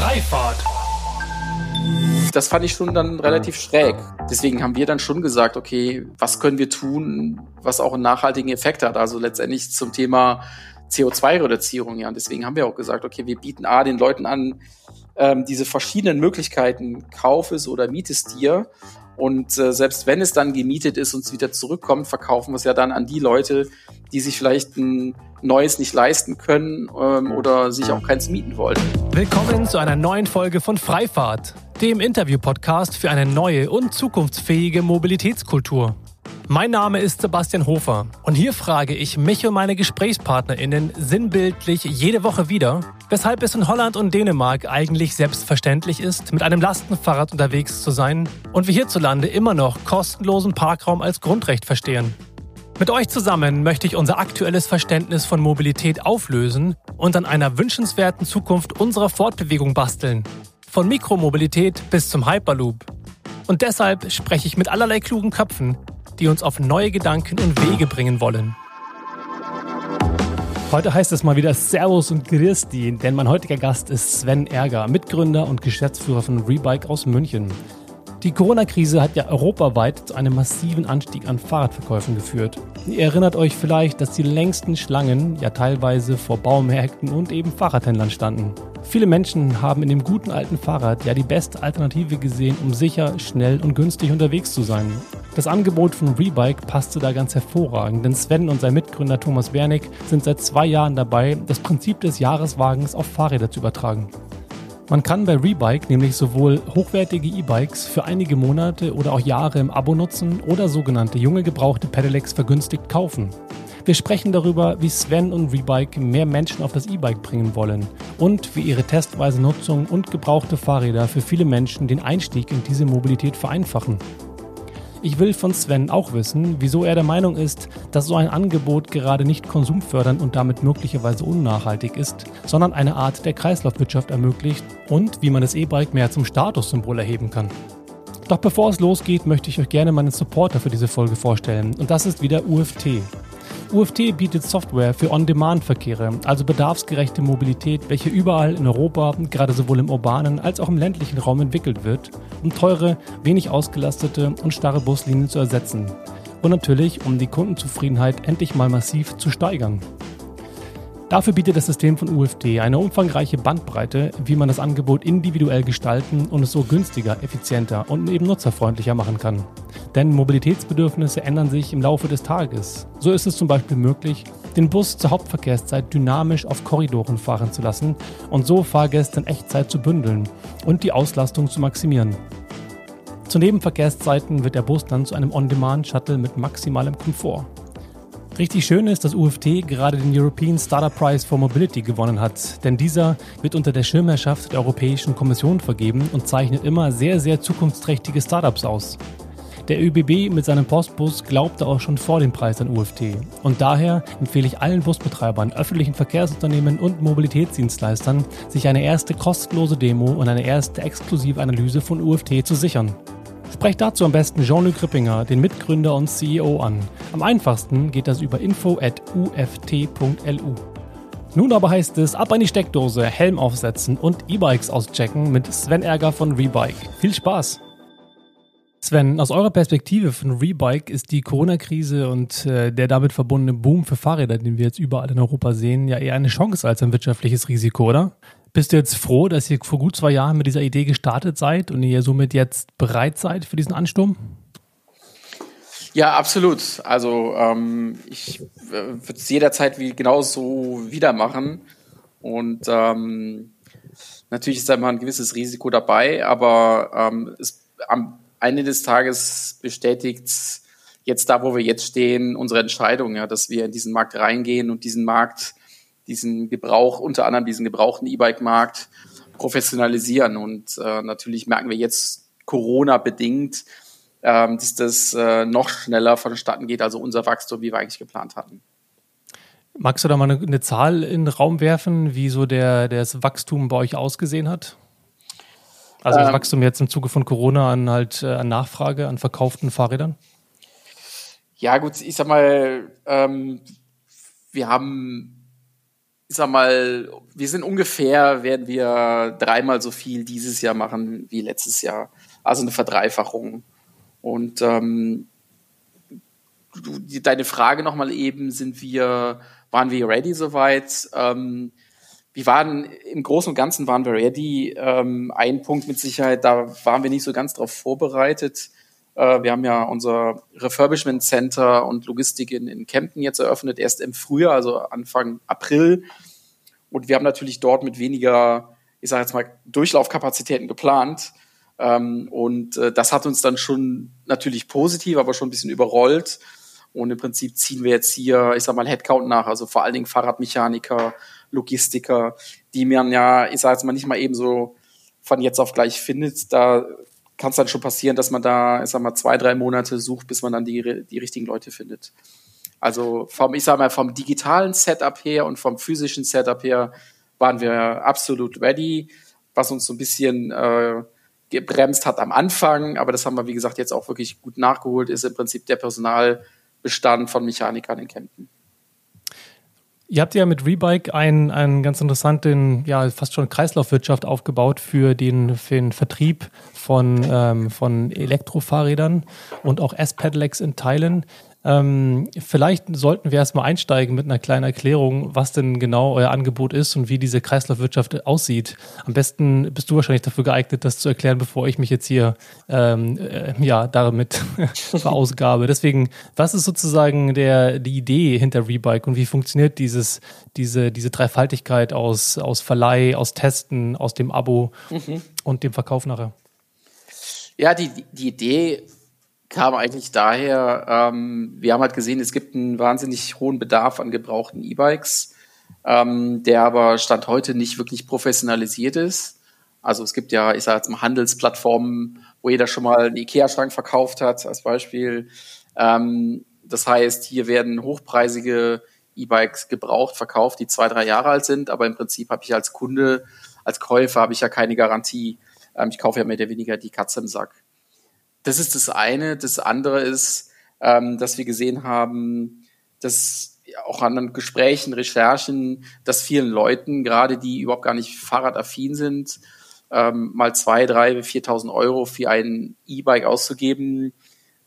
Freifahrt. Das fand ich schon dann relativ schräg. Deswegen haben wir dann schon gesagt, okay, was können wir tun, was auch einen nachhaltigen Effekt hat? Also letztendlich zum Thema CO2-Reduzierung, ja. Und deswegen haben wir auch gesagt, okay, wir bieten A den Leuten an, ähm, diese verschiedenen Möglichkeiten, kauf es oder miet es dir. Und äh, selbst wenn es dann gemietet ist und es wieder zurückkommt, verkaufen wir es ja dann an die Leute, die sich vielleicht ein neues nicht leisten können ähm, oder sich auch keins mieten wollen. Willkommen zu einer neuen Folge von Freifahrt, dem Interview-Podcast für eine neue und zukunftsfähige Mobilitätskultur. Mein Name ist Sebastian Hofer und hier frage ich mich und meine GesprächspartnerInnen sinnbildlich jede Woche wieder, weshalb es in Holland und Dänemark eigentlich selbstverständlich ist, mit einem Lastenfahrrad unterwegs zu sein und wir hierzulande immer noch kostenlosen Parkraum als Grundrecht verstehen. Mit euch zusammen möchte ich unser aktuelles Verständnis von Mobilität auflösen und an einer wünschenswerten Zukunft unserer Fortbewegung basteln. Von Mikromobilität bis zum Hyperloop. Und deshalb spreche ich mit allerlei klugen Köpfen, die uns auf neue Gedanken und Wege bringen wollen. Heute heißt es mal wieder Servus und Christi, denn mein heutiger Gast ist Sven Ärger, Mitgründer und Geschäftsführer von Rebike aus München. Die Corona-Krise hat ja europaweit zu einem massiven Anstieg an Fahrradverkäufen geführt. Ihr erinnert euch vielleicht, dass die längsten Schlangen ja teilweise vor Baumärkten und eben Fahrradhändlern standen. Viele Menschen haben in dem guten alten Fahrrad ja die beste Alternative gesehen, um sicher, schnell und günstig unterwegs zu sein. Das Angebot von Rebike passte da ganz hervorragend, denn Sven und sein Mitgründer Thomas Wernick sind seit zwei Jahren dabei, das Prinzip des Jahreswagens auf Fahrräder zu übertragen. Man kann bei Rebike nämlich sowohl hochwertige E-Bikes für einige Monate oder auch Jahre im Abo nutzen oder sogenannte junge gebrauchte Pedelecs vergünstigt kaufen. Wir sprechen darüber, wie Sven und Rebike mehr Menschen auf das E-Bike bringen wollen und wie ihre testweise Nutzung und gebrauchte Fahrräder für viele Menschen den Einstieg in diese Mobilität vereinfachen. Ich will von Sven auch wissen, wieso er der Meinung ist, dass so ein Angebot gerade nicht konsumfördernd und damit möglicherweise unnachhaltig ist, sondern eine Art der Kreislaufwirtschaft ermöglicht und wie man das E-Bike mehr zum Statussymbol erheben kann. Doch bevor es losgeht, möchte ich euch gerne meinen Supporter für diese Folge vorstellen und das ist wieder UFT. UFT bietet Software für On-Demand-Verkehre, also bedarfsgerechte Mobilität, welche überall in Europa, gerade sowohl im urbanen als auch im ländlichen Raum entwickelt wird, um teure, wenig ausgelastete und starre Buslinien zu ersetzen. Und natürlich, um die Kundenzufriedenheit endlich mal massiv zu steigern. Dafür bietet das System von UFT eine umfangreiche Bandbreite, wie man das Angebot individuell gestalten und es so günstiger, effizienter und eben nutzerfreundlicher machen kann. Denn Mobilitätsbedürfnisse ändern sich im Laufe des Tages. So ist es zum Beispiel möglich, den Bus zur Hauptverkehrszeit dynamisch auf Korridoren fahren zu lassen und so Fahrgäste in Echtzeit zu bündeln und die Auslastung zu maximieren. Zu Nebenverkehrszeiten wird der Bus dann zu einem On-Demand-Shuttle mit maximalem Komfort. Richtig schön ist, dass UFT gerade den European Startup Prize for Mobility gewonnen hat, denn dieser wird unter der Schirmherrschaft der Europäischen Kommission vergeben und zeichnet immer sehr, sehr zukunftsträchtige Startups aus. Der ÖBB mit seinem Postbus glaubte auch schon vor dem Preis an UFT. Und daher empfehle ich allen Busbetreibern, öffentlichen Verkehrsunternehmen und Mobilitätsdienstleistern, sich eine erste kostenlose Demo und eine erste exklusive Analyse von UFT zu sichern. Sprecht dazu am besten Jean-Luc Rippinger, den Mitgründer und CEO, an. Am einfachsten geht das über info.uft.lu. Nun aber heißt es, ab an die Steckdose, Helm aufsetzen und E-Bikes auschecken mit Sven Ärger von Rebike. Viel Spaß! Sven, aus eurer Perspektive von Rebike ist die Corona-Krise und äh, der damit verbundene Boom für Fahrräder, den wir jetzt überall in Europa sehen, ja eher eine Chance als ein wirtschaftliches Risiko, oder? Bist du jetzt froh, dass ihr vor gut zwei Jahren mit dieser Idee gestartet seid und ihr somit jetzt bereit seid für diesen Ansturm? Ja, absolut. Also ähm, ich äh, würde es jederzeit wie genauso wieder machen. Und ähm, natürlich ist da immer ein gewisses Risiko dabei, aber ähm, es, am Ende des Tages bestätigt jetzt da, wo wir jetzt stehen, unsere Entscheidung, ja, dass wir in diesen Markt reingehen und diesen Markt, diesen Gebrauch, unter anderem diesen gebrauchten E-Bike-Markt professionalisieren. Und äh, natürlich merken wir jetzt Corona-bedingt, ähm, dass das äh, noch schneller vonstatten geht, also unser Wachstum, wie wir eigentlich geplant hatten. Magst du da mal eine, eine Zahl in den Raum werfen, wie so der, das Wachstum bei euch ausgesehen hat? Also das ähm, Wachstum jetzt im Zuge von Corona an halt äh, an Nachfrage, an verkauften Fahrrädern? Ja, gut, ich sag mal, ähm, wir haben ich sag mal, wir sind ungefähr, werden wir dreimal so viel dieses Jahr machen wie letztes Jahr. Also eine Verdreifachung. Und ähm, du, die, deine Frage nochmal eben, sind wir, waren wir ready soweit? Ähm, wir waren im Großen und Ganzen waren wir ready. Ähm, ein Punkt mit Sicherheit, da waren wir nicht so ganz drauf vorbereitet. Äh, wir haben ja unser Refurbishment Center und Logistik in, in Kempten jetzt eröffnet, erst im Frühjahr, also Anfang April. Und wir haben natürlich dort mit weniger, ich sage jetzt mal, Durchlaufkapazitäten geplant. Ähm, und äh, das hat uns dann schon natürlich positiv, aber schon ein bisschen überrollt. Und im Prinzip ziehen wir jetzt hier, ich sag mal, Headcount nach, also vor allen Dingen Fahrradmechaniker, Logistiker, die man ja, ich sage jetzt mal, nicht mal eben so von jetzt auf gleich findet. Da kann es dann schon passieren, dass man da, ich sag mal, zwei, drei Monate sucht, bis man dann die, die richtigen Leute findet. Also vom, ich sag mal, vom digitalen Setup her und vom physischen Setup her waren wir absolut ready, was uns so ein bisschen äh, gebremst hat am Anfang, aber das haben wir, wie gesagt, jetzt auch wirklich gut nachgeholt, ist im Prinzip der Personalbestand von Mechanikern in Kempten. Ihr habt ja mit Rebike einen, einen ganz interessanten, ja, fast schon Kreislaufwirtschaft aufgebaut für den, für den Vertrieb von, ähm, von Elektrofahrrädern und auch S-Pedelecs in Teilen. Ähm, vielleicht sollten wir erstmal einsteigen mit einer kleinen Erklärung, was denn genau euer Angebot ist und wie diese Kreislaufwirtschaft aussieht. Am besten bist du wahrscheinlich dafür geeignet, das zu erklären, bevor ich mich jetzt hier ähm, äh, ja damit verausgabe. Deswegen, was ist sozusagen der die Idee hinter Rebike und wie funktioniert dieses diese diese Dreifaltigkeit aus aus Verleih, aus Testen, aus dem Abo mhm. und dem Verkauf nachher? Ja, die die Idee kam eigentlich daher, ähm, wir haben halt gesehen, es gibt einen wahnsinnig hohen Bedarf an gebrauchten E-Bikes, ähm, der aber Stand heute nicht wirklich professionalisiert ist. Also es gibt ja, ich sage jetzt mal Handelsplattformen, wo jeder schon mal einen Ikea-Schrank verkauft hat, als Beispiel. Ähm, das heißt, hier werden hochpreisige E-Bikes gebraucht, verkauft, die zwei, drei Jahre alt sind, aber im Prinzip habe ich als Kunde, als Käufer habe ich ja keine Garantie. Ähm, ich kaufe ja mehr oder weniger die Katze im Sack. Das ist das eine. Das andere ist, ähm, dass wir gesehen haben, dass auch an den Gesprächen, Recherchen, dass vielen Leuten, gerade die überhaupt gar nicht fahrradaffin sind, ähm, mal zwei, drei, viertausend Euro für ein E-Bike auszugeben,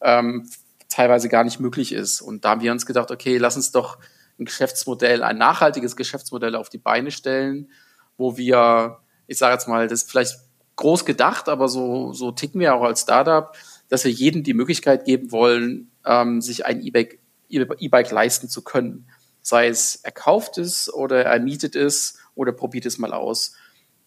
ähm, teilweise gar nicht möglich ist. Und da haben wir uns gedacht, okay, lass uns doch ein Geschäftsmodell, ein nachhaltiges Geschäftsmodell auf die Beine stellen, wo wir, ich sage jetzt mal, das vielleicht groß gedacht, aber so, so ticken wir auch als Startup, dass wir jedem die Möglichkeit geben wollen, ähm, sich ein E-Bike E-Bike leisten zu können. Sei es er kauft es oder er mietet es oder probiert es mal aus.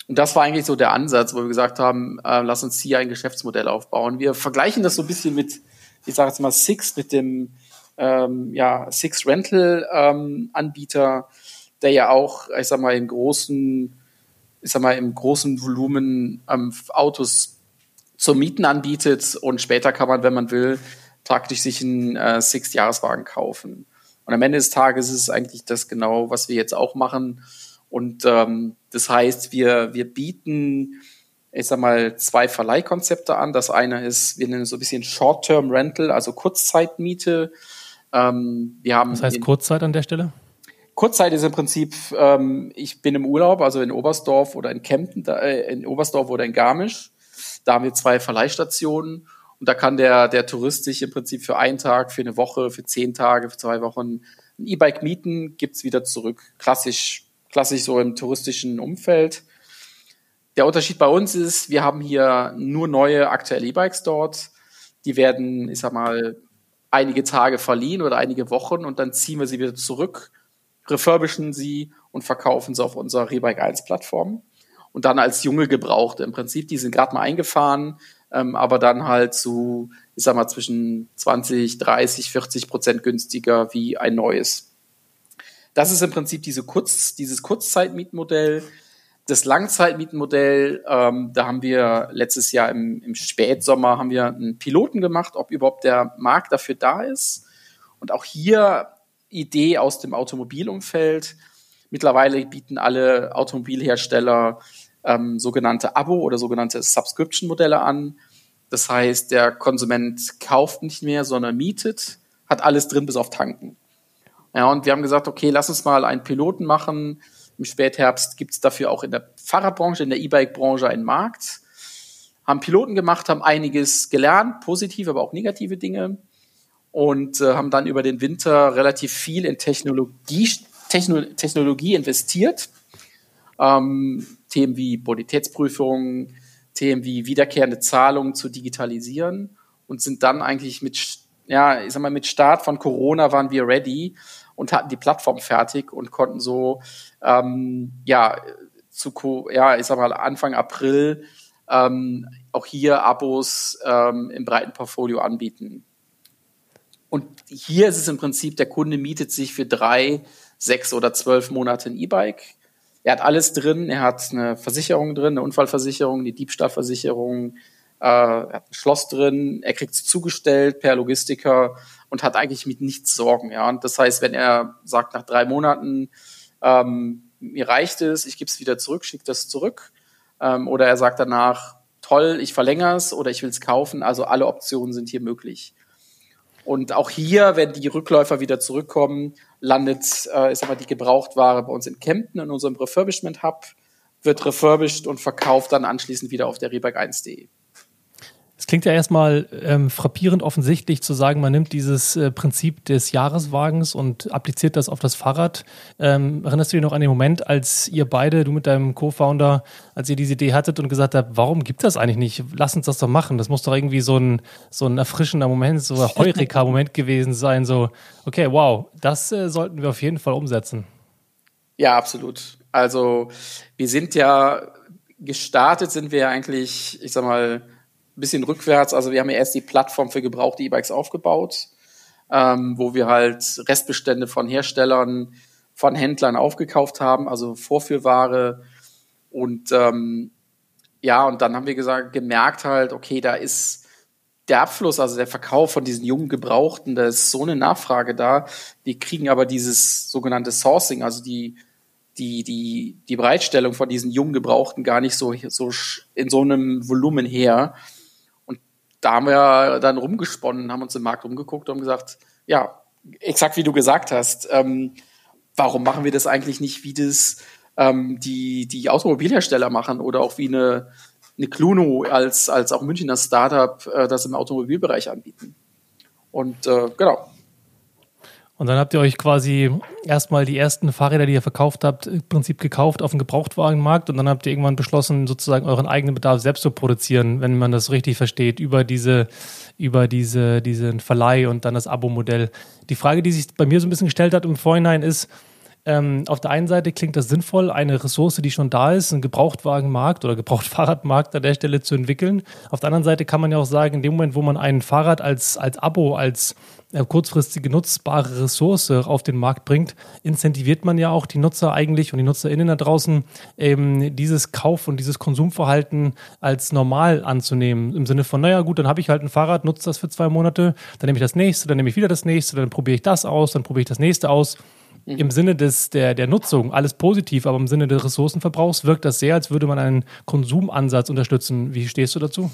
Und das war eigentlich so der Ansatz, wo wir gesagt haben, äh, lass uns hier ein Geschäftsmodell aufbauen. Wir vergleichen das so ein bisschen mit, ich sage jetzt mal Six, mit dem ähm, ja, Six Rental ähm, Anbieter, der ja auch, ich sag mal, im großen ich sag mal, im großen Volumen ähm, Autos zum Mieten anbietet und später kann man, wenn man will, praktisch sich einen äh, Six-Jahreswagen kaufen. Und am Ende des Tages ist es eigentlich das genau, was wir jetzt auch machen. Und ähm, das heißt, wir, wir bieten, ich sag mal, zwei Verleihkonzepte an. Das eine ist, wir nennen es so ein bisschen Short-Term Rental, also Kurzzeitmiete. Ähm, wir haben was heißt Kurzzeit an der Stelle? Kurzzeit ist im Prinzip, ähm, ich bin im Urlaub, also in Oberstdorf oder in Kempten, äh, in Oberstdorf oder in Garmisch. Da haben wir zwei Verleihstationen und da kann der, der Tourist sich im Prinzip für einen Tag, für eine Woche, für zehn Tage, für zwei Wochen ein E-Bike mieten, gibt's wieder zurück. Klassisch, klassisch so im touristischen Umfeld. Der Unterschied bei uns ist, wir haben hier nur neue aktuelle E-Bikes dort. Die werden, ich sag mal, einige Tage verliehen oder einige Wochen und dann ziehen wir sie wieder zurück refurbischen sie und verkaufen sie auf unserer Rebike 1 Plattform. Und dann als junge Gebrauchte im Prinzip, die sind gerade mal eingefahren, ähm, aber dann halt zu, ich sag mal, zwischen 20, 30, 40 Prozent günstiger wie ein neues. Das ist im Prinzip diese Kurz, dieses Kurzzeitmietmodell. Das Langzeitmietmodell, ähm, da haben wir letztes Jahr im, im Spätsommer haben wir einen Piloten gemacht, ob überhaupt der Markt dafür da ist. Und auch hier Idee aus dem Automobilumfeld. Mittlerweile bieten alle Automobilhersteller ähm, sogenannte Abo- oder sogenannte Subscription-Modelle an. Das heißt, der Konsument kauft nicht mehr, sondern mietet, hat alles drin bis auf Tanken. Ja, und wir haben gesagt, okay, lass uns mal einen Piloten machen im Spätherbst gibt es dafür auch in der Fahrradbranche, in der E-Bike-Branche einen Markt. Haben Piloten gemacht, haben einiges gelernt, positive, aber auch negative Dinge. Und äh, haben dann über den Winter relativ viel in Technologie, Techno Technologie investiert. Ähm, Themen wie Bonitätsprüfung, Themen wie wiederkehrende Zahlungen zu digitalisieren und sind dann eigentlich mit, ja, ich sag mal, mit Start von Corona waren wir ready und hatten die Plattform fertig und konnten so, ähm, ja, zu, ja, ich sag mal, Anfang April ähm, auch hier Abos ähm, im breiten Portfolio anbieten. Und hier ist es im Prinzip, der Kunde mietet sich für drei, sechs oder zwölf Monate ein E-Bike er hat alles drin. Er hat eine Versicherung drin, eine Unfallversicherung, eine Diebstahlversicherung, äh, er hat ein Schloss drin. Er kriegt es zugestellt per Logistiker und hat eigentlich mit nichts Sorgen. Ja, und das heißt, wenn er sagt nach drei Monaten ähm, mir reicht es, ich gebe es wieder zurück, schicke das zurück, ähm, oder er sagt danach toll, ich verlängere es oder ich will es kaufen. Also alle Optionen sind hier möglich. Und auch hier, wenn die Rückläufer wieder zurückkommen, landet, äh, sag mal, die Gebrauchtware bei uns in Kempten in unserem Refurbishment Hub, wird refurbished und verkauft dann anschließend wieder auf der Rebag1.de. Es klingt ja erstmal ähm, frappierend offensichtlich zu sagen, man nimmt dieses äh, Prinzip des Jahreswagens und appliziert das auf das Fahrrad. Ähm, erinnerst du dich noch an den Moment, als ihr beide, du mit deinem Co-Founder, als ihr diese Idee hattet und gesagt habt, warum gibt das eigentlich nicht? Lass uns das doch machen. Das muss doch irgendwie so ein, so ein erfrischender Moment, so ein Heureka-Moment gewesen sein. So, okay, wow, das äh, sollten wir auf jeden Fall umsetzen. Ja, absolut. Also wir sind ja gestartet, sind wir ja eigentlich, ich sag mal, bisschen rückwärts. Also wir haben ja erst die Plattform für gebrauchte E-Bikes aufgebaut, ähm, wo wir halt Restbestände von Herstellern, von Händlern aufgekauft haben, also Vorführware. Und ähm, ja, und dann haben wir gesagt, gemerkt halt, okay, da ist der Abfluss, also der Verkauf von diesen jungen Gebrauchten, da ist so eine Nachfrage da. Wir kriegen aber dieses sogenannte Sourcing, also die die, die, die Bereitstellung von diesen jungen Gebrauchten gar nicht so, so in so einem Volumen her da haben wir dann rumgesponnen, haben uns im Markt umgeguckt und gesagt, ja, exakt wie du gesagt hast, ähm, warum machen wir das eigentlich nicht, wie das ähm, die, die Automobilhersteller machen oder auch wie eine, eine Cluno als, als auch Münchner Startup äh, das im Automobilbereich anbieten. Und äh, genau, und dann habt ihr euch quasi erstmal die ersten Fahrräder, die ihr verkauft habt, im Prinzip gekauft auf dem Gebrauchtwagenmarkt und dann habt ihr irgendwann beschlossen, sozusagen euren eigenen Bedarf selbst zu produzieren, wenn man das richtig versteht, über diese, über diese, diesen Verleih und dann das Abo-Modell. Die Frage, die sich bei mir so ein bisschen gestellt hat im Vorhinein ist, ähm, auf der einen Seite klingt das sinnvoll, eine Ressource, die schon da ist, einen Gebrauchtwagenmarkt oder Gebrauchtfahrradmarkt an der Stelle zu entwickeln. Auf der anderen Seite kann man ja auch sagen, in dem Moment, wo man ein Fahrrad als, als Abo, als äh, kurzfristige nutzbare Ressource auf den Markt bringt, incentiviert man ja auch die Nutzer eigentlich und die NutzerInnen da draußen, eben dieses Kauf- und dieses Konsumverhalten als normal anzunehmen. Im Sinne von, naja, gut, dann habe ich halt ein Fahrrad, nutze das für zwei Monate, dann nehme ich das nächste, dann nehme ich wieder das nächste, dann probiere ich das aus, dann probiere ich das nächste aus Mhm. Im Sinne des, der, der Nutzung alles positiv, aber im Sinne des Ressourcenverbrauchs wirkt das sehr, als würde man einen Konsumansatz unterstützen. Wie stehst du dazu?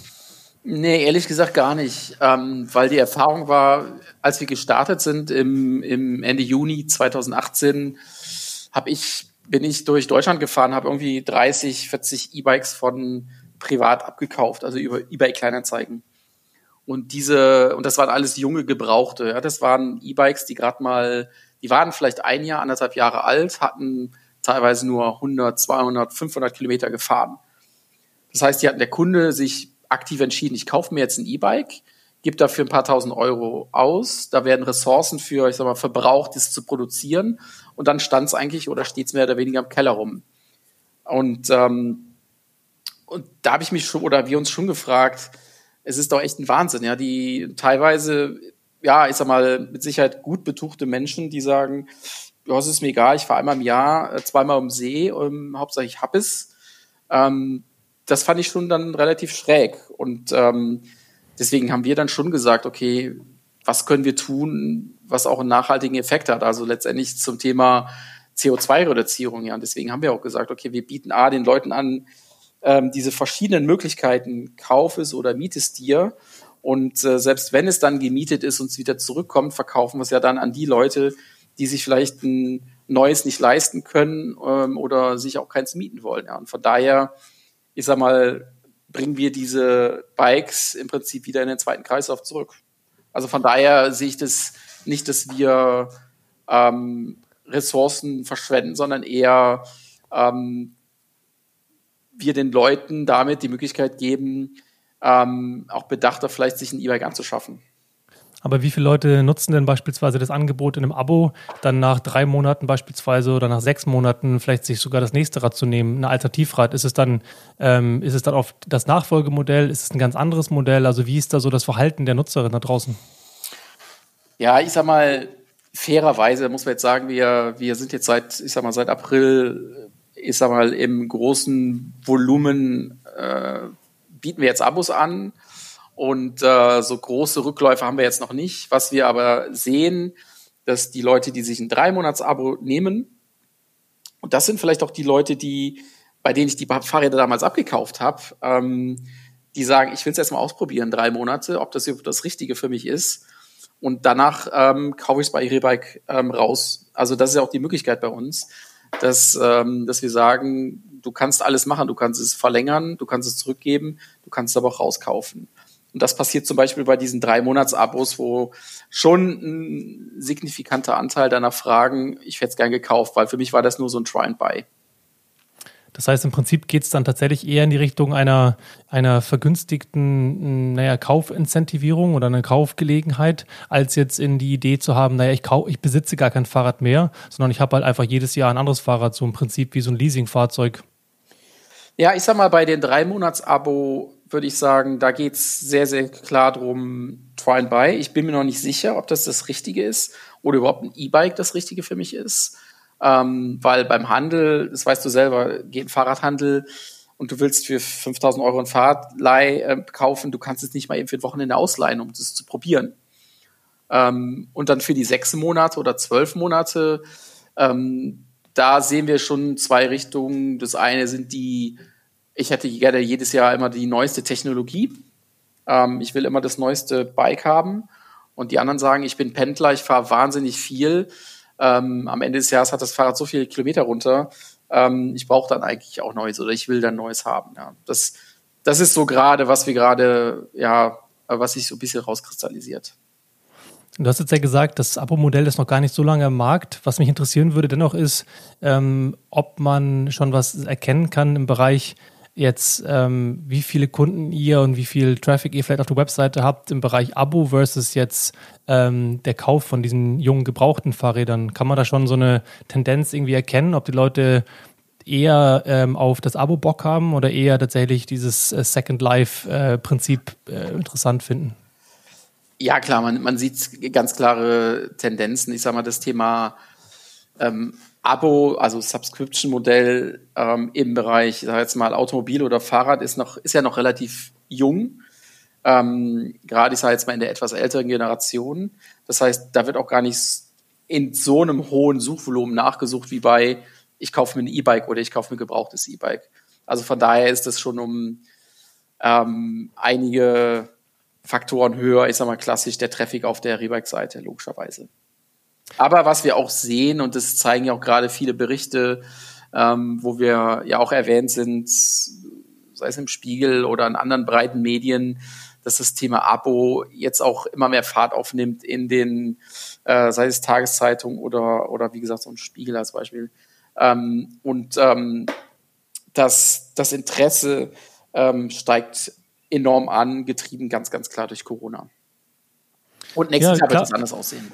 Nee, ehrlich gesagt gar nicht, ähm, weil die Erfahrung war, als wir gestartet sind im, im Ende Juni 2018, habe ich bin ich durch Deutschland gefahren, habe irgendwie 30, 40 E-Bikes von privat abgekauft, also über eBay Kleinanzeigen. Und diese und das waren alles junge Gebrauchte. Ja, das waren E-Bikes, die gerade mal die waren vielleicht ein Jahr, anderthalb Jahre alt, hatten teilweise nur 100, 200, 500 Kilometer gefahren. Das heißt, die hatten der Kunde sich aktiv entschieden, ich kaufe mir jetzt ein E-Bike, gebe dafür ein paar tausend Euro aus, da werden Ressourcen für, ich sag mal, verbraucht, das zu produzieren und dann stand es eigentlich oder steht es mehr oder weniger im Keller rum. Und, ähm, und da habe ich mich schon, oder wir uns schon gefragt, es ist doch echt ein Wahnsinn, ja, die teilweise ja, ich sag mal, mit Sicherheit gut betuchte Menschen, die sagen, ja, es ist mir egal, ich fahre einmal im Jahr, äh, zweimal um See, um, Hauptsache ich hab es. Ähm, das fand ich schon dann relativ schräg. Und ähm, deswegen haben wir dann schon gesagt, okay, was können wir tun, was auch einen nachhaltigen Effekt hat? Also letztendlich zum Thema CO2-Reduzierung, ja. Und deswegen haben wir auch gesagt, okay, wir bieten A den Leuten an, ähm, diese verschiedenen Möglichkeiten, kauf es oder miet es dir und äh, selbst wenn es dann gemietet ist und es wieder zurückkommt, verkaufen wir es ja dann an die Leute, die sich vielleicht ein neues nicht leisten können ähm, oder sich auch keins mieten wollen. Ja. Und von daher, ich sag mal, bringen wir diese Bikes im Prinzip wieder in den zweiten Kreislauf zurück. Also von daher sehe ich das nicht, dass wir ähm, Ressourcen verschwenden, sondern eher ähm, wir den Leuten damit die Möglichkeit geben, ähm, auch bedachter vielleicht sich ein E-Bike anzuschaffen. Aber wie viele Leute nutzen denn beispielsweise das Angebot in einem Abo, dann nach drei Monaten beispielsweise oder nach sechs Monaten vielleicht sich sogar das nächste Rad zu nehmen, ein Alternativrad? Ist es dann, ähm, ist es dann auf das Nachfolgemodell? Ist es ein ganz anderes Modell? Also wie ist da so das Verhalten der Nutzerin da draußen? Ja, ich sag mal, fairerweise muss man jetzt sagen, wir, wir sind jetzt seit, ich sag mal, seit April, ich sag mal, im großen Volumen äh, bieten wir jetzt Abos an und äh, so große Rückläufe haben wir jetzt noch nicht. Was wir aber sehen, dass die Leute, die sich ein Drei-Monats-Abo nehmen, und das sind vielleicht auch die Leute, die, bei denen ich die Fahrräder damals abgekauft habe, ähm, die sagen, ich will es erstmal ausprobieren, drei Monate, ob das das Richtige für mich ist. Und danach ähm, kaufe ich es bei Irebike ähm, raus. Also das ist ja auch die Möglichkeit bei uns, dass, ähm, dass wir sagen, du kannst alles machen, du kannst es verlängern, du kannst es zurückgeben, kannst es aber auch rauskaufen. Und das passiert zum Beispiel bei diesen drei Monats-Abos, wo schon ein signifikanter Anteil deiner Fragen, ich hätte es gern gekauft, weil für mich war das nur so ein Try and Buy. Das heißt, im Prinzip geht es dann tatsächlich eher in die Richtung einer, einer vergünstigten naja, Kaufincentivierung oder einer Kaufgelegenheit, als jetzt in die Idee zu haben, naja, ich, kau ich besitze gar kein Fahrrad mehr, sondern ich habe halt einfach jedes Jahr ein anderes Fahrrad, so im Prinzip wie so ein Leasingfahrzeug. Ja, ich sag mal, bei den drei Monats-Abo würde ich sagen, da geht es sehr, sehr klar drum, try and buy. Ich bin mir noch nicht sicher, ob das das Richtige ist oder überhaupt ein E-Bike das Richtige für mich ist. Ähm, weil beim Handel, das weißt du selber, geht ein Fahrradhandel und du willst für 5000 Euro ein Fahrradleih äh, kaufen, du kannst es nicht mal eben für ein Wochenende ausleihen, um das zu probieren. Ähm, und dann für die sechs Monate oder zwölf Monate, ähm, da sehen wir schon zwei Richtungen. Das eine sind die ich hätte gerne jedes Jahr immer die neueste Technologie. Ähm, ich will immer das neueste Bike haben. Und die anderen sagen, ich bin Pendler, ich fahre wahnsinnig viel. Ähm, am Ende des Jahres hat das Fahrrad so viele Kilometer runter. Ähm, ich brauche dann eigentlich auch Neues oder ich will dann Neues haben. Ja. Das, das ist so gerade, was wir gerade, ja, was sich so ein bisschen rauskristallisiert. Du hast jetzt ja gesagt, das Abo-Modell ist noch gar nicht so lange am Markt. Was mich interessieren würde dennoch ist, ähm, ob man schon was erkennen kann im Bereich jetzt, ähm, wie viele Kunden ihr und wie viel Traffic ihr vielleicht auf der Webseite habt im Bereich Abo versus jetzt ähm, der Kauf von diesen jungen gebrauchten Fahrrädern. Kann man da schon so eine Tendenz irgendwie erkennen, ob die Leute eher ähm, auf das Abo Bock haben oder eher tatsächlich dieses äh, Second Life äh, äh, interessant finden? Ja, klar, man, man sieht ganz klare Tendenzen. Ich sage mal, das Thema ähm, Abo, also Subscription-Modell ähm, im Bereich, ich sag jetzt mal Automobil oder Fahrrad ist noch, ist ja noch relativ jung. Ähm, gerade ich sage jetzt mal in der etwas älteren Generation. Das heißt, da wird auch gar nicht in so einem hohen Suchvolumen nachgesucht wie bei ich kaufe mir ein E-Bike oder ich kaufe mir gebrauchtes E-Bike. Also von daher ist das schon um ähm, einige Faktoren höher, ich sag mal klassisch der Traffic auf der Rebike-Seite, logischerweise. Aber was wir auch sehen, und das zeigen ja auch gerade viele Berichte, ähm, wo wir ja auch erwähnt sind, sei es im Spiegel oder in anderen breiten Medien, dass das Thema Abo jetzt auch immer mehr Fahrt aufnimmt in den, äh, sei es Tageszeitungen oder, oder wie gesagt, so ein Spiegel als Beispiel. Ähm, und ähm, das, das Interesse ähm, steigt enorm an, getrieben ganz, ganz klar durch Corona. Und nächstes ja, Jahr wird es anders aussehen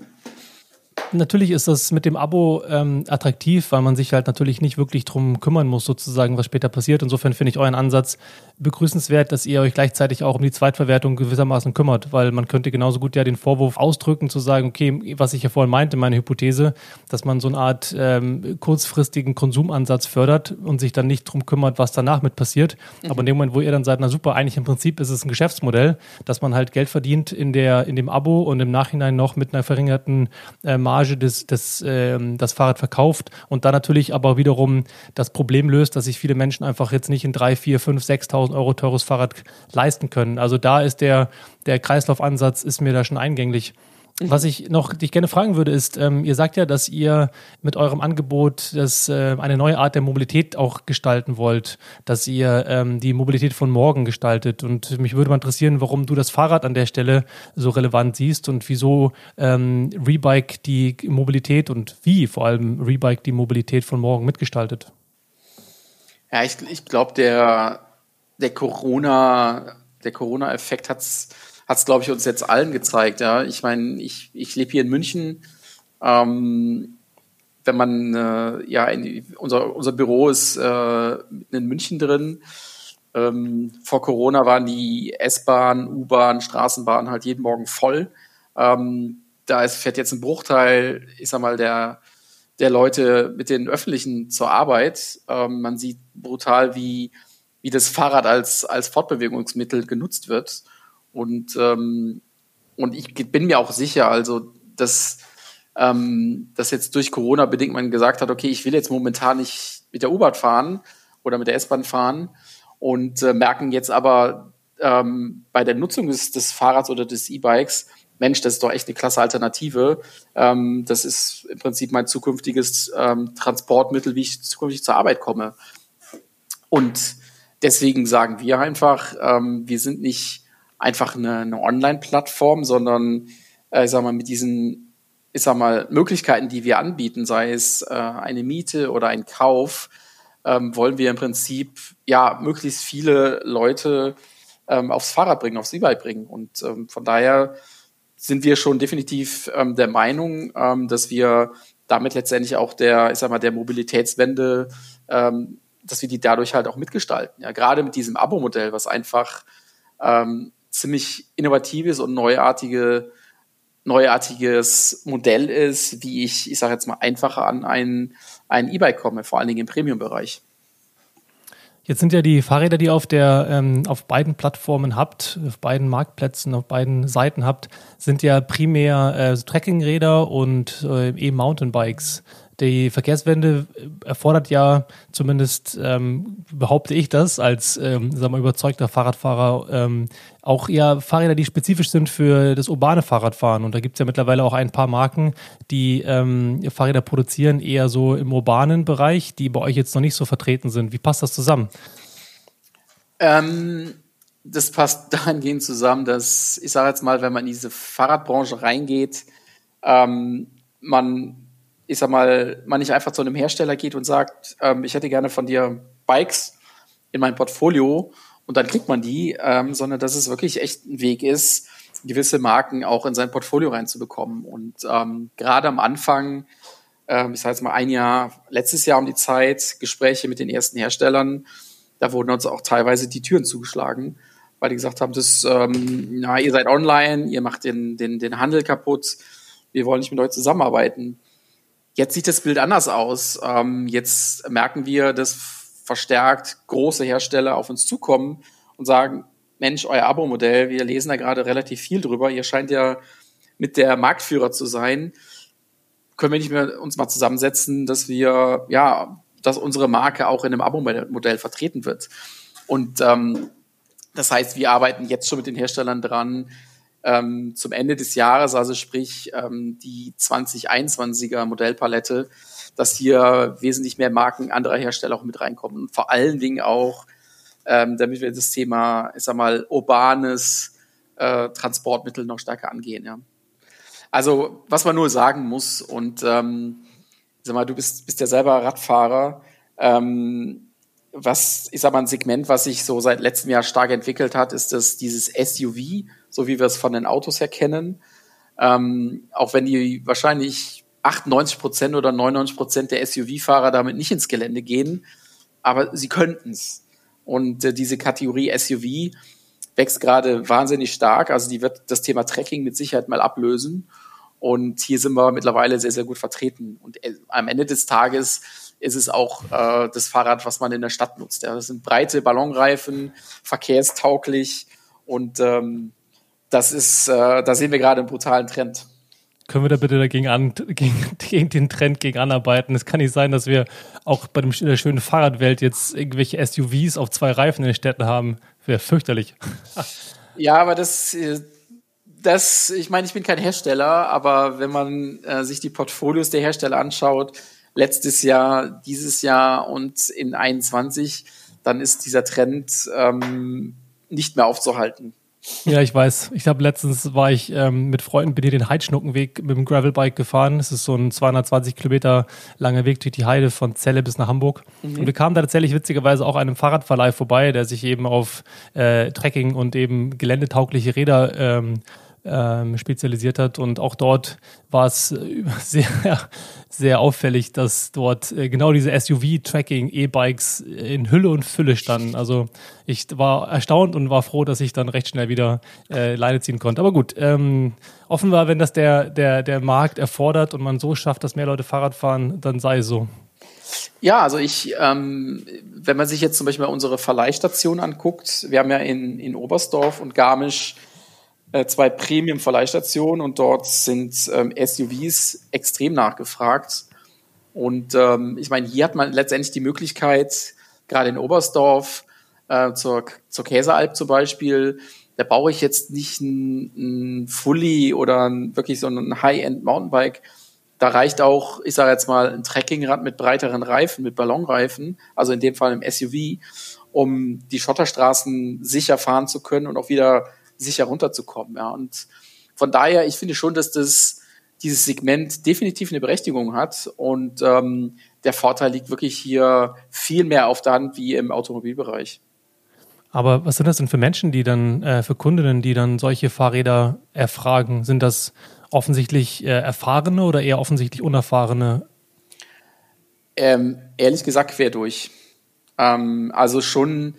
natürlich ist das mit dem Abo ähm, attraktiv, weil man sich halt natürlich nicht wirklich drum kümmern muss, sozusagen, was später passiert. Insofern finde ich euren Ansatz begrüßenswert, dass ihr euch gleichzeitig auch um die Zweitverwertung gewissermaßen kümmert, weil man könnte genauso gut ja den Vorwurf ausdrücken, zu sagen, okay, was ich ja vorhin meinte, meine Hypothese, dass man so eine Art ähm, kurzfristigen Konsumansatz fördert und sich dann nicht drum kümmert, was danach mit passiert. Mhm. Aber in dem Moment, wo ihr dann seid, na super, eigentlich im Prinzip ist es ein Geschäftsmodell, dass man halt Geld verdient in der, in dem Abo und im Nachhinein noch mit einer verringerten äh, Marge des, des, äh, das Fahrrad verkauft und dann natürlich aber wiederum das Problem löst, dass sich viele Menschen einfach jetzt nicht in drei, vier, fünf, 6.000 Euro teures Fahrrad leisten können. Also da ist der, der Kreislaufansatz ist mir da schon eingänglich. Was ich noch dich gerne fragen würde, ist, ähm, ihr sagt ja, dass ihr mit eurem Angebot das, äh, eine neue Art der Mobilität auch gestalten wollt, dass ihr ähm, die Mobilität von morgen gestaltet. Und mich würde mal interessieren, warum du das Fahrrad an der Stelle so relevant siehst und wieso ähm, Rebike die Mobilität und wie vor allem Rebike die Mobilität von morgen mitgestaltet. Ja, ich, ich glaube, der, der Corona, der Corona-Effekt hat es hat es, glaube ich, uns jetzt allen gezeigt. Ja, ich meine, ich, ich lebe hier in München. Ähm, wenn man äh, ja in, unser unser Büro ist äh, in München drin. Ähm, vor Corona waren die S-Bahn, U-Bahn, Straßenbahn halt jeden Morgen voll. Ähm, da ist, fährt jetzt ein Bruchteil, ich sag mal, der, der Leute mit den Öffentlichen zur Arbeit. Ähm, man sieht brutal, wie, wie das Fahrrad als, als Fortbewegungsmittel genutzt wird. Und, ähm, und ich bin mir auch sicher, also, dass, ähm, dass jetzt durch Corona bedingt man gesagt hat, okay, ich will jetzt momentan nicht mit der U-Bahn fahren oder mit der S-Bahn fahren und äh, merken jetzt aber ähm, bei der Nutzung des, des Fahrrads oder des E-Bikes, Mensch, das ist doch echt eine klasse Alternative. Ähm, das ist im Prinzip mein zukünftiges ähm, Transportmittel, wie ich zukünftig zur Arbeit komme. Und deswegen sagen wir einfach, ähm, wir sind nicht einfach eine, eine Online-Plattform, sondern äh, ich sag mal, mit diesen, ich sag mal, Möglichkeiten, die wir anbieten, sei es äh, eine Miete oder ein Kauf, ähm, wollen wir im Prinzip ja möglichst viele Leute ähm, aufs Fahrrad bringen, aufs E-Bike bringen. Und ähm, von daher sind wir schon definitiv ähm, der Meinung, ähm, dass wir damit letztendlich auch der, ich sag mal, der Mobilitätswende, ähm, dass wir die dadurch halt auch mitgestalten. Ja, gerade mit diesem Abo-Modell, was einfach ähm, ziemlich innovatives und neuartige, neuartiges Modell ist, wie ich, ich sage jetzt mal, einfacher an ein, ein E-Bike komme, vor allen Dingen im Premium-Bereich. Jetzt sind ja die Fahrräder, die auf der ähm, auf beiden Plattformen habt, auf beiden Marktplätzen, auf beiden Seiten habt, sind ja primär äh, Trekkingräder und äh, E-Mountainbikes die Verkehrswende erfordert ja, zumindest ähm, behaupte ich das als ähm, sagen wir, überzeugter Fahrradfahrer, ähm, auch eher Fahrräder, die spezifisch sind für das urbane Fahrradfahren. Und da gibt es ja mittlerweile auch ein paar Marken, die ähm, Fahrräder produzieren, eher so im urbanen Bereich, die bei euch jetzt noch nicht so vertreten sind. Wie passt das zusammen? Ähm, das passt dahingehend zusammen, dass ich sage jetzt mal, wenn man in diese Fahrradbranche reingeht, ähm, man ich sag mal, man nicht einfach zu einem Hersteller geht und sagt, ähm, ich hätte gerne von dir Bikes in mein Portfolio und dann kriegt man die, ähm, sondern dass es wirklich echt ein Weg ist, gewisse Marken auch in sein Portfolio reinzubekommen. Und ähm, gerade am Anfang, ähm, ich sage jetzt mal ein Jahr, letztes Jahr um die Zeit, Gespräche mit den ersten Herstellern, da wurden uns auch teilweise die Türen zugeschlagen, weil die gesagt haben, das, ähm, na, ihr seid online, ihr macht den, den, den Handel kaputt, wir wollen nicht mit euch zusammenarbeiten. Jetzt sieht das Bild anders aus. Ähm, jetzt merken wir, dass verstärkt große Hersteller auf uns zukommen und sagen, Mensch, euer Abo-Modell, wir lesen da gerade relativ viel drüber, ihr scheint ja mit der Marktführer zu sein. Können wir nicht mehr uns mal zusammensetzen, dass wir, ja, dass unsere Marke auch in einem Abo-Modell vertreten wird. Und ähm, das heißt, wir arbeiten jetzt schon mit den Herstellern dran, ähm, zum Ende des Jahres, also sprich ähm, die 2021er Modellpalette, dass hier wesentlich mehr Marken anderer Hersteller auch mit reinkommen. Und vor allen Dingen auch, ähm, damit wir das Thema, ich sag mal, urbanes äh, Transportmittel noch stärker angehen. Ja. Also, was man nur sagen muss, und ähm, sag mal, du bist, bist ja selber Radfahrer, ähm, was, ich sag mal, ein Segment, was sich so seit letztem Jahr stark entwickelt hat, ist das dieses SUV, so wie wir es von den Autos her kennen. Ähm, auch wenn die wahrscheinlich 98 Prozent oder 99 Prozent der SUV-Fahrer damit nicht ins Gelände gehen, aber sie könnten es. Und äh, diese Kategorie SUV wächst gerade wahnsinnig stark. Also die wird das Thema Tracking mit Sicherheit mal ablösen. Und hier sind wir mittlerweile sehr, sehr gut vertreten. Und äh, am Ende des Tages ist es auch äh, das Fahrrad, was man in der Stadt nutzt. Ja. Das sind breite Ballonreifen, verkehrstauglich und ähm, das ist, äh, da sehen wir gerade einen brutalen Trend. Können wir da bitte dagegen an, gegen, gegen den Trend gegen anarbeiten? Es kann nicht sein, dass wir auch bei dem, der schönen Fahrradwelt jetzt irgendwelche SUVs auf zwei Reifen in den Städten haben. Wäre fürchterlich. ja, aber das, äh, das, ich meine, ich bin kein Hersteller, aber wenn man äh, sich die Portfolios der Hersteller anschaut, letztes Jahr, dieses Jahr und in 21, dann ist dieser Trend ähm, nicht mehr aufzuhalten. Ja, ich weiß. Ich habe letztens war ich ähm, mit Freunden bin hier den Heidschnuckenweg mit dem Gravelbike gefahren. Es ist so ein 220 Kilometer langer Weg durch die Heide von Celle bis nach Hamburg. Mhm. Und wir kamen da tatsächlich witzigerweise auch einem Fahrradverleih vorbei, der sich eben auf äh, Trekking und eben geländetaugliche Räder ähm, ähm, spezialisiert hat. Und auch dort war es äh, sehr, sehr auffällig, dass dort äh, genau diese SUV-Tracking-E-Bikes in Hülle und Fülle standen. Also ich war erstaunt und war froh, dass ich dann recht schnell wieder äh, Leine ziehen konnte. Aber gut, ähm, offenbar, wenn das der, der, der Markt erfordert und man so schafft, dass mehr Leute Fahrrad fahren, dann sei es so. Ja, also ich, ähm, wenn man sich jetzt zum Beispiel unsere Verleihstation anguckt, wir haben ja in, in Oberstdorf und Garmisch äh, zwei Premium-Verleihstationen und dort sind ähm, SUVs extrem nachgefragt. Und ähm, ich meine, hier hat man letztendlich die Möglichkeit, gerade in Oberstdorf, äh, zur, zur Käsealp zum Beispiel, da brauche ich jetzt nicht ein, ein Fully oder ein, wirklich so ein High-End Mountainbike. Da reicht auch, ich sage jetzt mal, ein Trekkingrad mit breiteren Reifen, mit Ballonreifen, also in dem Fall im SUV, um die Schotterstraßen sicher fahren zu können und auch wieder sicher runterzukommen. Ja. Und von daher, ich finde schon, dass das dieses Segment definitiv eine Berechtigung hat und ähm, der Vorteil liegt wirklich hier viel mehr auf der Hand wie im Automobilbereich. Aber was sind das denn für Menschen, die dann, äh, für Kundinnen, die dann solche Fahrräder erfragen? Sind das offensichtlich äh, erfahrene oder eher offensichtlich unerfahrene? Ähm, ehrlich gesagt quer durch. Ähm, also schon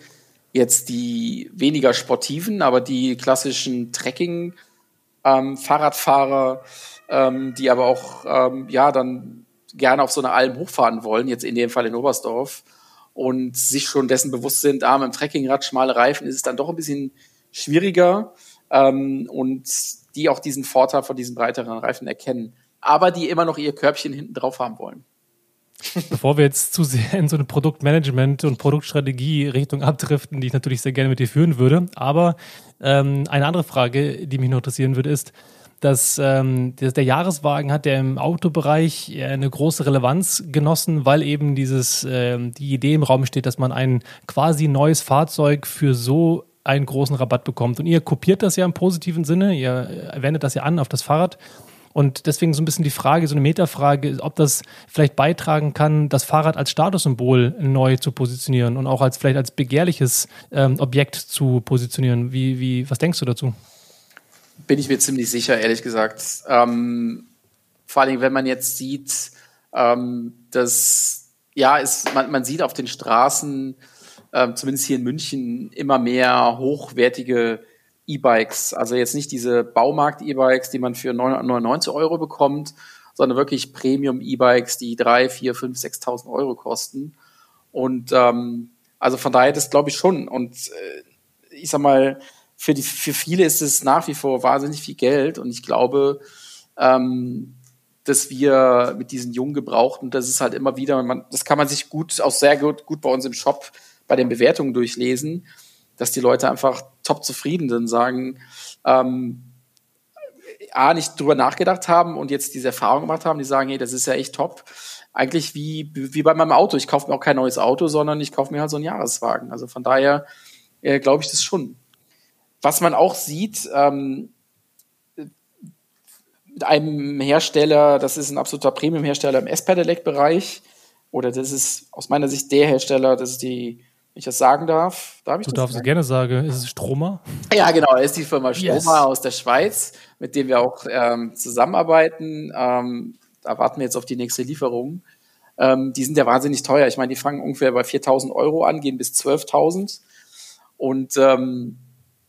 jetzt die weniger sportiven, aber die klassischen Trekking-Fahrradfahrer, ähm, ähm, die aber auch ähm, ja dann gerne auf so eine Alm hochfahren wollen, jetzt in dem Fall in Oberstdorf, und sich schon dessen bewusst sind, ah, mit dem Trekkingrad, schmale Reifen, ist es dann doch ein bisschen schwieriger ähm, und die auch diesen Vorteil von diesen breiteren Reifen erkennen, aber die immer noch ihr Körbchen hinten drauf haben wollen. Bevor wir jetzt zu sehr in so eine Produktmanagement und Produktstrategie-Richtung abdriften, die ich natürlich sehr gerne mit dir führen würde, aber ähm, eine andere Frage, die mich noch interessieren würde, ist, dass ähm, der, Jahreswagen hat ja im Autobereich eine große Relevanz genossen, weil eben dieses ähm, die Idee im Raum steht, dass man ein quasi neues Fahrzeug für so einen großen Rabatt bekommt. Und ihr kopiert das ja im positiven Sinne, ihr wendet das ja an auf das Fahrrad. Und deswegen so ein bisschen die Frage, so eine Metafrage, ob das vielleicht beitragen kann, das Fahrrad als Statussymbol neu zu positionieren und auch als vielleicht als begehrliches ähm, Objekt zu positionieren. Wie, wie, was denkst du dazu? Bin ich mir ziemlich sicher, ehrlich gesagt. Ähm, vor allem, wenn man jetzt sieht, ähm, dass ja, es, man, man sieht auf den Straßen, ähm, zumindest hier in München, immer mehr hochwertige E-Bikes. Also jetzt nicht diese Baumarkt-E-Bikes, die man für 999 Euro bekommt, sondern wirklich Premium-E-Bikes, die 3, 4, 5, 6.000 Euro kosten. Und ähm, also von daher das glaube ich schon. Und äh, ich sag mal, für, die, für viele ist es nach wie vor wahnsinnig viel Geld. Und ich glaube, ähm, dass wir mit diesen jungen Gebrauchten, das ist halt immer wieder, man, das kann man sich gut, auch sehr gut, gut bei uns im Shop bei den Bewertungen durchlesen dass die Leute einfach top zufrieden sind, sagen, ähm, A, nicht drüber nachgedacht haben und jetzt diese Erfahrung gemacht haben, die sagen, hey, das ist ja echt top. Eigentlich wie, wie bei meinem Auto. Ich kaufe mir auch kein neues Auto, sondern ich kaufe mir halt so einen Jahreswagen. Also von daher äh, glaube ich das schon. Was man auch sieht, ähm, mit einem Hersteller, das ist ein absoluter Premium-Hersteller im S-Pedelec-Bereich, oder das ist aus meiner Sicht der Hersteller, das ist die ich das sagen darf. darf ich du darfst es gerne sagen. Ist es Stromer? Ja, genau. Es ist die Firma Stromer yes. aus der Schweiz, mit dem wir auch ähm, zusammenarbeiten. Ähm, da warten wir jetzt auf die nächste Lieferung. Ähm, die sind ja wahnsinnig teuer. Ich meine, die fangen ungefähr bei 4.000 Euro an, gehen bis 12.000. Und ähm,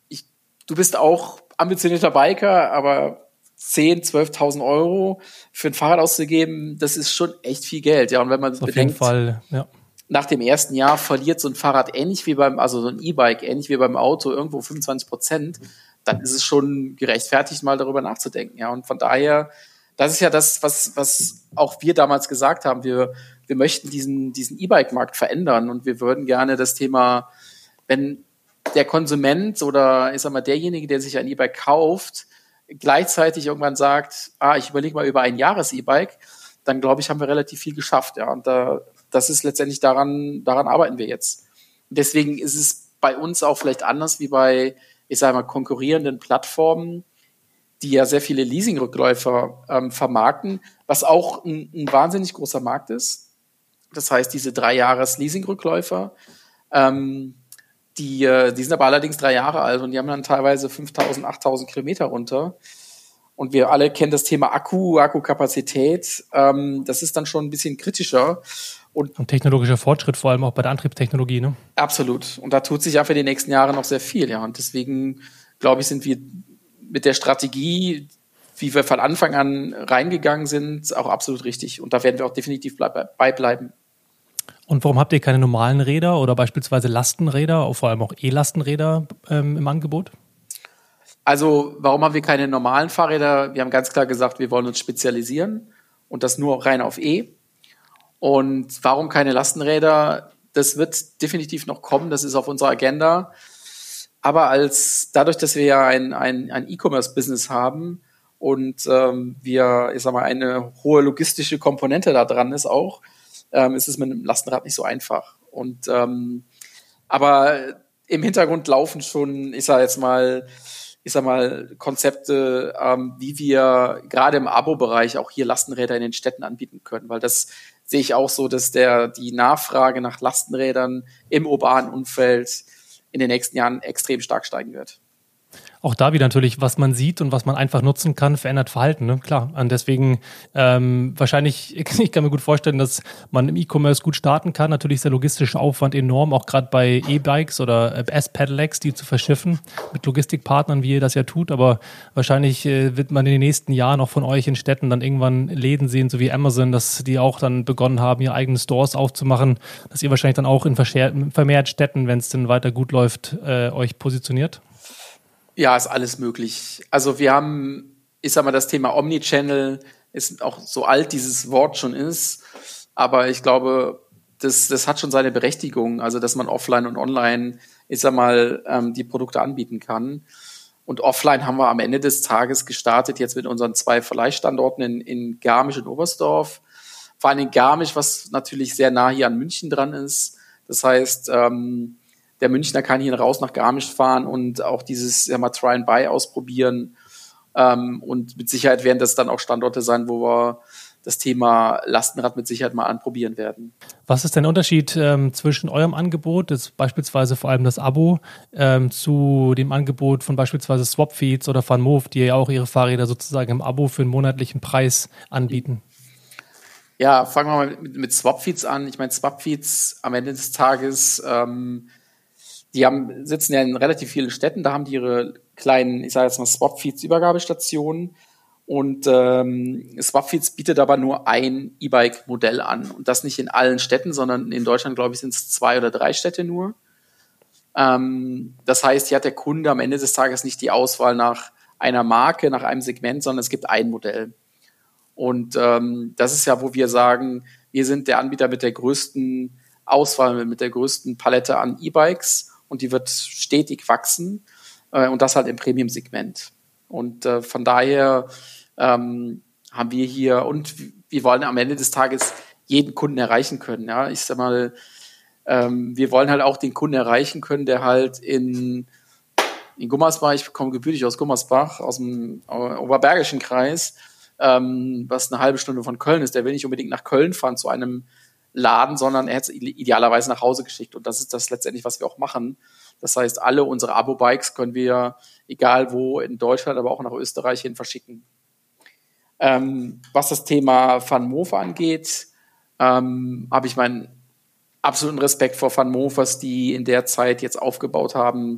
ich, du bist auch ambitionierter Biker, aber 10, 12.000 Euro für ein Fahrrad auszugeben, das ist schon echt viel Geld. Ja, und wenn man auf bedenkt, jeden Fall, ja nach dem ersten Jahr verliert so ein Fahrrad ähnlich wie beim, also so ein E-Bike, ähnlich wie beim Auto, irgendwo 25 Prozent, dann ist es schon gerechtfertigt, mal darüber nachzudenken. Ja, und von daher, das ist ja das, was, was auch wir damals gesagt haben. Wir, wir möchten diesen, diesen E-Bike-Markt verändern und wir würden gerne das Thema, wenn der Konsument oder ich sag mal derjenige, der sich ein E-Bike kauft, gleichzeitig irgendwann sagt, ah, ich überlege mal über ein Jahres-E-Bike, dann glaube ich, haben wir relativ viel geschafft. Ja, und da, das ist letztendlich daran, daran arbeiten wir jetzt. Deswegen ist es bei uns auch vielleicht anders wie bei, ich sage mal, konkurrierenden Plattformen, die ja sehr viele Leasingrückläufer ähm, vermarkten, was auch ein, ein, wahnsinnig großer Markt ist. Das heißt, diese drei Jahres Leasingrückläufer, ähm, die, äh, die sind aber allerdings drei Jahre alt und die haben dann teilweise 5000, 8000 Kilometer runter. Und wir alle kennen das Thema Akku, Akkukapazität. Ähm, das ist dann schon ein bisschen kritischer. Und, und, technologischer Fortschritt, vor allem auch bei der Antriebstechnologie, ne? Absolut. Und da tut sich ja für die nächsten Jahre noch sehr viel, ja. Und deswegen, glaube ich, sind wir mit der Strategie, wie wir von Anfang an reingegangen sind, auch absolut richtig. Und da werden wir auch definitiv bei bleiben. Und warum habt ihr keine normalen Räder oder beispielsweise Lastenräder, vor allem auch E-Lastenräder ähm, im Angebot? Also, warum haben wir keine normalen Fahrräder? Wir haben ganz klar gesagt, wir wollen uns spezialisieren und das nur rein auf E. Und warum keine Lastenräder? Das wird definitiv noch kommen, das ist auf unserer Agenda. Aber als dadurch, dass wir ja ein, ein, ein E-Commerce-Business haben und ähm, wir, ich sag mal, eine hohe logistische Komponente da dran ist auch, ähm, ist es mit einem Lastenrad nicht so einfach. Und ähm, aber im Hintergrund laufen schon, ich sag jetzt mal, ich sag mal, Konzepte, ähm, wie wir gerade im Abo-Bereich auch hier Lastenräder in den Städten anbieten können, weil das sehe ich auch so, dass der die Nachfrage nach Lastenrädern im urbanen Umfeld in den nächsten Jahren extrem stark steigen wird auch da wieder natürlich, was man sieht und was man einfach nutzen kann, verändert Verhalten. Ne? Klar. Und deswegen ähm, wahrscheinlich, ich kann mir gut vorstellen, dass man im E-Commerce gut starten kann. Natürlich ist der logistische Aufwand enorm, auch gerade bei E-Bikes oder äh, S-Pedelecs, die zu verschiffen mit Logistikpartnern, wie ihr das ja tut. Aber wahrscheinlich äh, wird man in den nächsten Jahren auch von euch in Städten dann irgendwann Läden sehen, so wie Amazon, dass die auch dann begonnen haben, ihre eigenen Stores aufzumachen, dass ihr wahrscheinlich dann auch in vermehrt Städten, wenn es denn weiter gut läuft, äh, euch positioniert. Ja, ist alles möglich. Also wir haben, ich sag mal, das Thema Omnichannel ist auch so alt dieses Wort schon ist, aber ich glaube, das, das hat schon seine Berechtigung, also dass man offline und online, ich sag mal, ähm, die Produkte anbieten kann. Und offline haben wir am Ende des Tages gestartet, jetzt mit unseren zwei Verleihstandorten in, in Garmisch und Oberstdorf. Vor allem in Garmisch, was natürlich sehr nah hier an München dran ist. Das heißt, ähm, der Münchner kann hier raus nach Garmisch fahren und auch dieses ja mal Try and Buy ausprobieren. Ähm, und mit Sicherheit werden das dann auch Standorte sein, wo wir das Thema Lastenrad mit Sicherheit mal anprobieren werden. Was ist denn der Unterschied ähm, zwischen eurem Angebot, das beispielsweise vor allem das Abo, ähm, zu dem Angebot von beispielsweise Swapfeeds oder VanMoof, die ja auch ihre Fahrräder sozusagen im Abo für einen monatlichen Preis anbieten? Ja, fangen wir mal mit, mit Swapfeeds an. Ich meine, Swapfeeds am Ende des Tages ähm, die haben, sitzen ja in relativ vielen Städten, da haben die ihre kleinen, ich sage jetzt mal Swapfeeds-Übergabestationen. Und ähm, Swapfeeds bietet aber nur ein E-Bike-Modell an. Und das nicht in allen Städten, sondern in Deutschland, glaube ich, sind es zwei oder drei Städte nur. Ähm, das heißt, hier hat der Kunde am Ende des Tages nicht die Auswahl nach einer Marke, nach einem Segment, sondern es gibt ein Modell. Und ähm, das ist ja, wo wir sagen, wir sind der Anbieter mit der größten Auswahl, mit der größten Palette an E-Bikes und die wird stetig wachsen äh, und das halt im Premium-Segment. Und äh, von daher ähm, haben wir hier und wir wollen am Ende des Tages jeden Kunden erreichen können. Ja, ich sag mal, ähm, wir wollen halt auch den Kunden erreichen können, der halt in in Gummersbach, ich komme gebürtig aus Gummersbach, aus dem Oberbergischen Kreis, ähm, was eine halbe Stunde von Köln ist, der will nicht unbedingt nach Köln fahren zu einem laden, sondern er hätte es idealerweise nach Hause geschickt. Und das ist das letztendlich, was wir auch machen. Das heißt, alle unsere Abo-Bikes können wir, egal wo, in Deutschland, aber auch nach Österreich hin verschicken. Ähm, was das Thema Van Moof angeht, ähm, habe ich meinen absoluten Respekt vor Van Moof, was die in der Zeit jetzt aufgebaut haben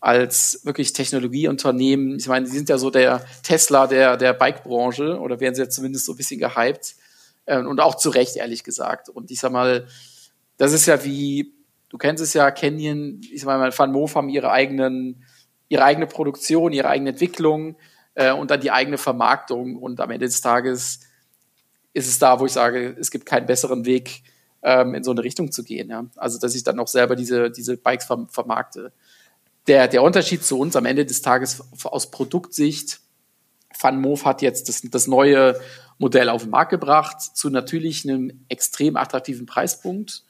als wirklich Technologieunternehmen. Ich meine, die sind ja so der Tesla der, der Bike-Branche oder werden sie jetzt zumindest so ein bisschen gehypt. Äh, und auch zu Recht, ehrlich gesagt. Und ich sag mal, das ist ja wie, du kennst es ja, Canyon, ich sag mal, Van Moof haben ihre eigenen, ihre eigene Produktion, ihre eigene Entwicklung äh, und dann die eigene Vermarktung. Und am Ende des Tages ist es da, wo ich sage, es gibt keinen besseren Weg, ähm, in so eine Richtung zu gehen. Ja? Also, dass ich dann auch selber diese, diese Bikes vermarkte. Der, der Unterschied zu uns am Ende des Tages aus Produktsicht FunMove hat jetzt das, das neue Modell auf den Markt gebracht, zu natürlich einem extrem attraktiven Preispunkt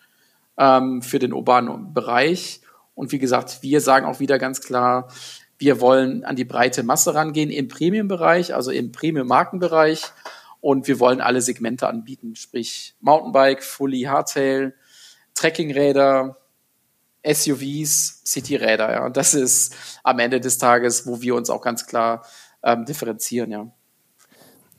ähm, für den urbanen Bereich. Und wie gesagt, wir sagen auch wieder ganz klar, wir wollen an die breite Masse rangehen im Premium-Bereich, also im Premium-Markenbereich. Und wir wollen alle Segmente anbieten, sprich Mountainbike, Fully Hardtail, Trekkingräder, SUVs, Cityräder. Ja. Und das ist am Ende des Tages, wo wir uns auch ganz klar ähm, differenzieren, ja.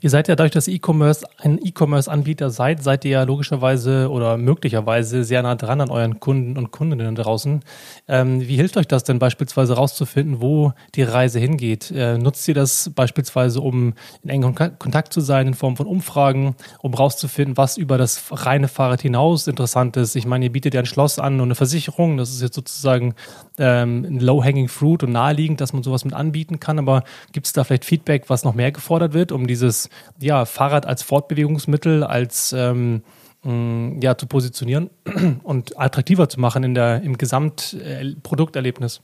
Ihr seid ja dadurch, dass E-Commerce ein E-Commerce-Anbieter seid, seid ihr ja logischerweise oder möglicherweise sehr nah dran an euren Kunden und Kundinnen draußen. Ähm, wie hilft euch das denn beispielsweise rauszufinden, wo die Reise hingeht? Äh, nutzt ihr das beispielsweise, um in engem Kontakt zu sein in Form von Umfragen, um rauszufinden, was über das reine Fahrrad hinaus interessant ist? Ich meine, ihr bietet ja ein Schloss an und eine Versicherung. Das ist jetzt sozusagen ähm, ein Low-Hanging Fruit und naheliegend, dass man sowas mit anbieten kann. Aber gibt es da vielleicht Feedback, was noch mehr gefordert wird, um dieses ja, Fahrrad als Fortbewegungsmittel, als ähm, mm, ja, zu positionieren und attraktiver zu machen in der, im Gesamtprodukterlebnis?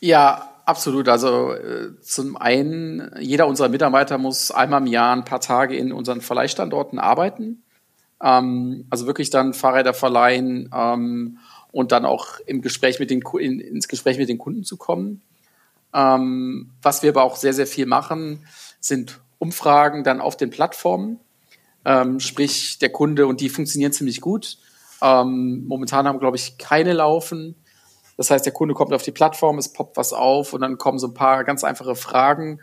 Ja, absolut. Also äh, zum einen, jeder unserer Mitarbeiter muss einmal im Jahr ein paar Tage in unseren Verleihstandorten arbeiten. Ähm, also wirklich dann Fahrräder verleihen ähm, und dann auch im Gespräch mit den, in, ins Gespräch mit den Kunden zu kommen. Ähm, was wir aber auch sehr, sehr viel machen, sind Umfragen dann auf den Plattformen. Ähm, sprich, der Kunde, und die funktionieren ziemlich gut. Ähm, momentan haben, glaube ich, keine laufen. Das heißt, der Kunde kommt auf die Plattform, es poppt was auf und dann kommen so ein paar ganz einfache Fragen,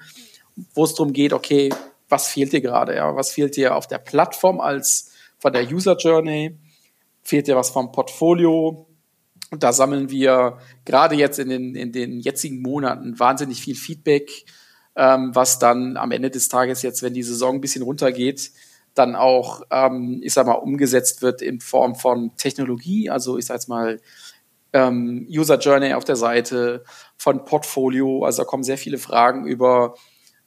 wo es darum geht, okay, was fehlt dir gerade? Ja? Was fehlt dir auf der Plattform als von der User Journey? Fehlt dir was vom Portfolio? Und da sammeln wir gerade jetzt in den, in den jetzigen Monaten wahnsinnig viel Feedback ähm, was dann am Ende des Tages jetzt, wenn die Saison ein bisschen runtergeht, dann auch, ähm, ich sag mal, umgesetzt wird in Form von Technologie, also ich sag jetzt mal ähm, User Journey auf der Seite, von Portfolio, also da kommen sehr viele Fragen über,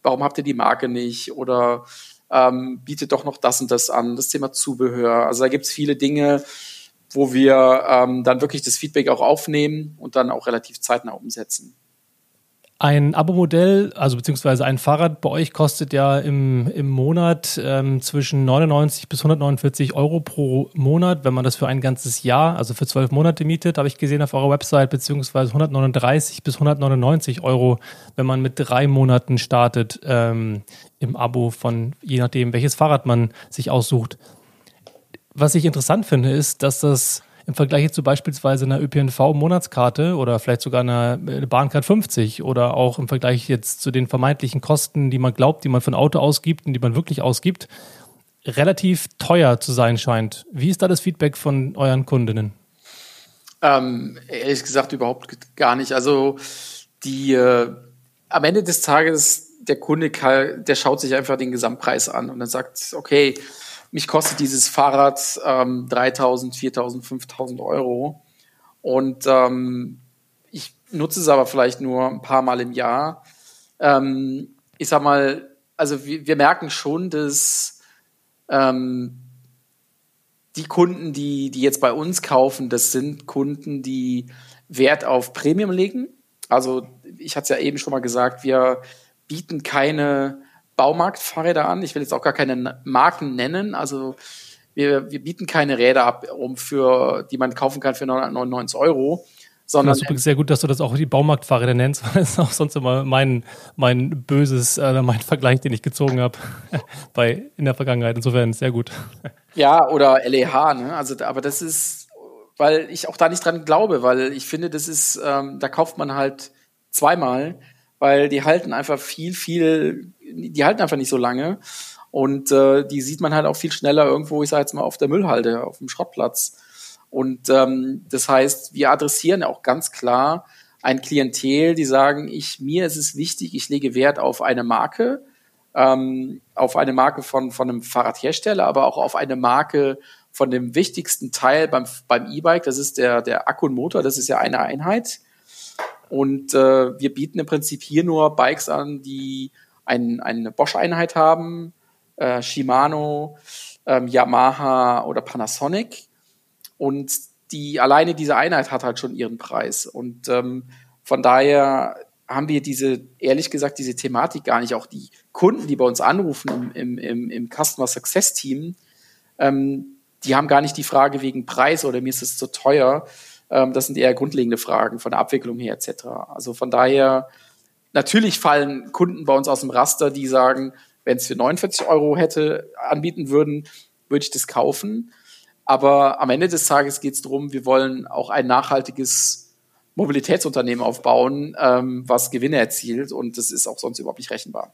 warum habt ihr die Marke nicht oder ähm, bietet doch noch das und das an, das Thema Zubehör. Also da gibt's viele Dinge, wo wir ähm, dann wirklich das Feedback auch aufnehmen und dann auch relativ zeitnah umsetzen. Ein Abo-Modell, also beziehungsweise ein Fahrrad bei euch kostet ja im, im Monat ähm, zwischen 99 bis 149 Euro pro Monat, wenn man das für ein ganzes Jahr, also für zwölf Monate mietet, habe ich gesehen auf eurer Website, beziehungsweise 139 bis 199 Euro, wenn man mit drei Monaten startet ähm, im Abo von je nachdem, welches Fahrrad man sich aussucht. Was ich interessant finde, ist, dass das im Vergleich zu beispielsweise einer ÖPNV-Monatskarte oder vielleicht sogar einer Bahncard 50 oder auch im Vergleich jetzt zu den vermeintlichen Kosten, die man glaubt, die man von Auto ausgibt und die man wirklich ausgibt, relativ teuer zu sein scheint. Wie ist da das Feedback von euren Kundinnen? Ähm, ehrlich gesagt überhaupt gar nicht. Also die äh, am Ende des Tages der Kunde, der schaut sich einfach den Gesamtpreis an und dann sagt, okay, mich kostet dieses Fahrrad ähm, 3.000, 4.000, 5.000 Euro. Und ähm, ich nutze es aber vielleicht nur ein paar Mal im Jahr. Ähm, ich sag mal, also wir, wir merken schon, dass ähm, die Kunden, die, die jetzt bei uns kaufen, das sind Kunden, die Wert auf Premium legen. Also ich hatte es ja eben schon mal gesagt, wir bieten keine Baumarktfahrräder an. Ich will jetzt auch gar keine Marken nennen. Also wir, wir bieten keine Räder ab, um für, die man kaufen kann für 999 Euro. Sondern das ist übrigens sehr gut, dass du das auch die Baumarktfahrräder nennst, weil das ist auch sonst immer mein, mein böses, äh, mein Vergleich, den ich gezogen habe bei in der Vergangenheit. Insofern sehr gut. Ja, oder LEH, ne? Also, aber das ist, weil ich auch da nicht dran glaube, weil ich finde, das ist, ähm, da kauft man halt zweimal weil die halten einfach viel, viel, die halten einfach nicht so lange. Und äh, die sieht man halt auch viel schneller irgendwo, ich sage jetzt mal, auf der Müllhalde, auf dem Schrottplatz. Und ähm, das heißt, wir adressieren auch ganz klar ein Klientel, die sagen, ich, mir ist es wichtig, ich lege Wert auf eine Marke, ähm, auf eine Marke von, von einem Fahrradhersteller, aber auch auf eine Marke von dem wichtigsten Teil beim, beim E-Bike, das ist der, der Akku und Motor, das ist ja eine Einheit. Und äh, wir bieten im Prinzip hier nur Bikes an, die ein, eine Bosch-Einheit haben, äh, Shimano, ähm, Yamaha oder Panasonic. Und die alleine diese Einheit hat halt schon ihren Preis. Und ähm, von daher haben wir diese, ehrlich gesagt, diese Thematik gar nicht. Auch die Kunden, die bei uns anrufen im, im, im Customer Success Team, ähm, die haben gar nicht die Frage wegen Preis oder mir ist es zu teuer. Ähm, das sind eher grundlegende Fragen von der Abwicklung her etc. Also von daher, natürlich fallen Kunden bei uns aus dem Raster, die sagen, wenn es für 49 Euro hätte anbieten würden, würde ich das kaufen. Aber am Ende des Tages geht es darum, wir wollen auch ein nachhaltiges Mobilitätsunternehmen aufbauen, ähm, was Gewinne erzielt und das ist auch sonst überhaupt nicht rechenbar.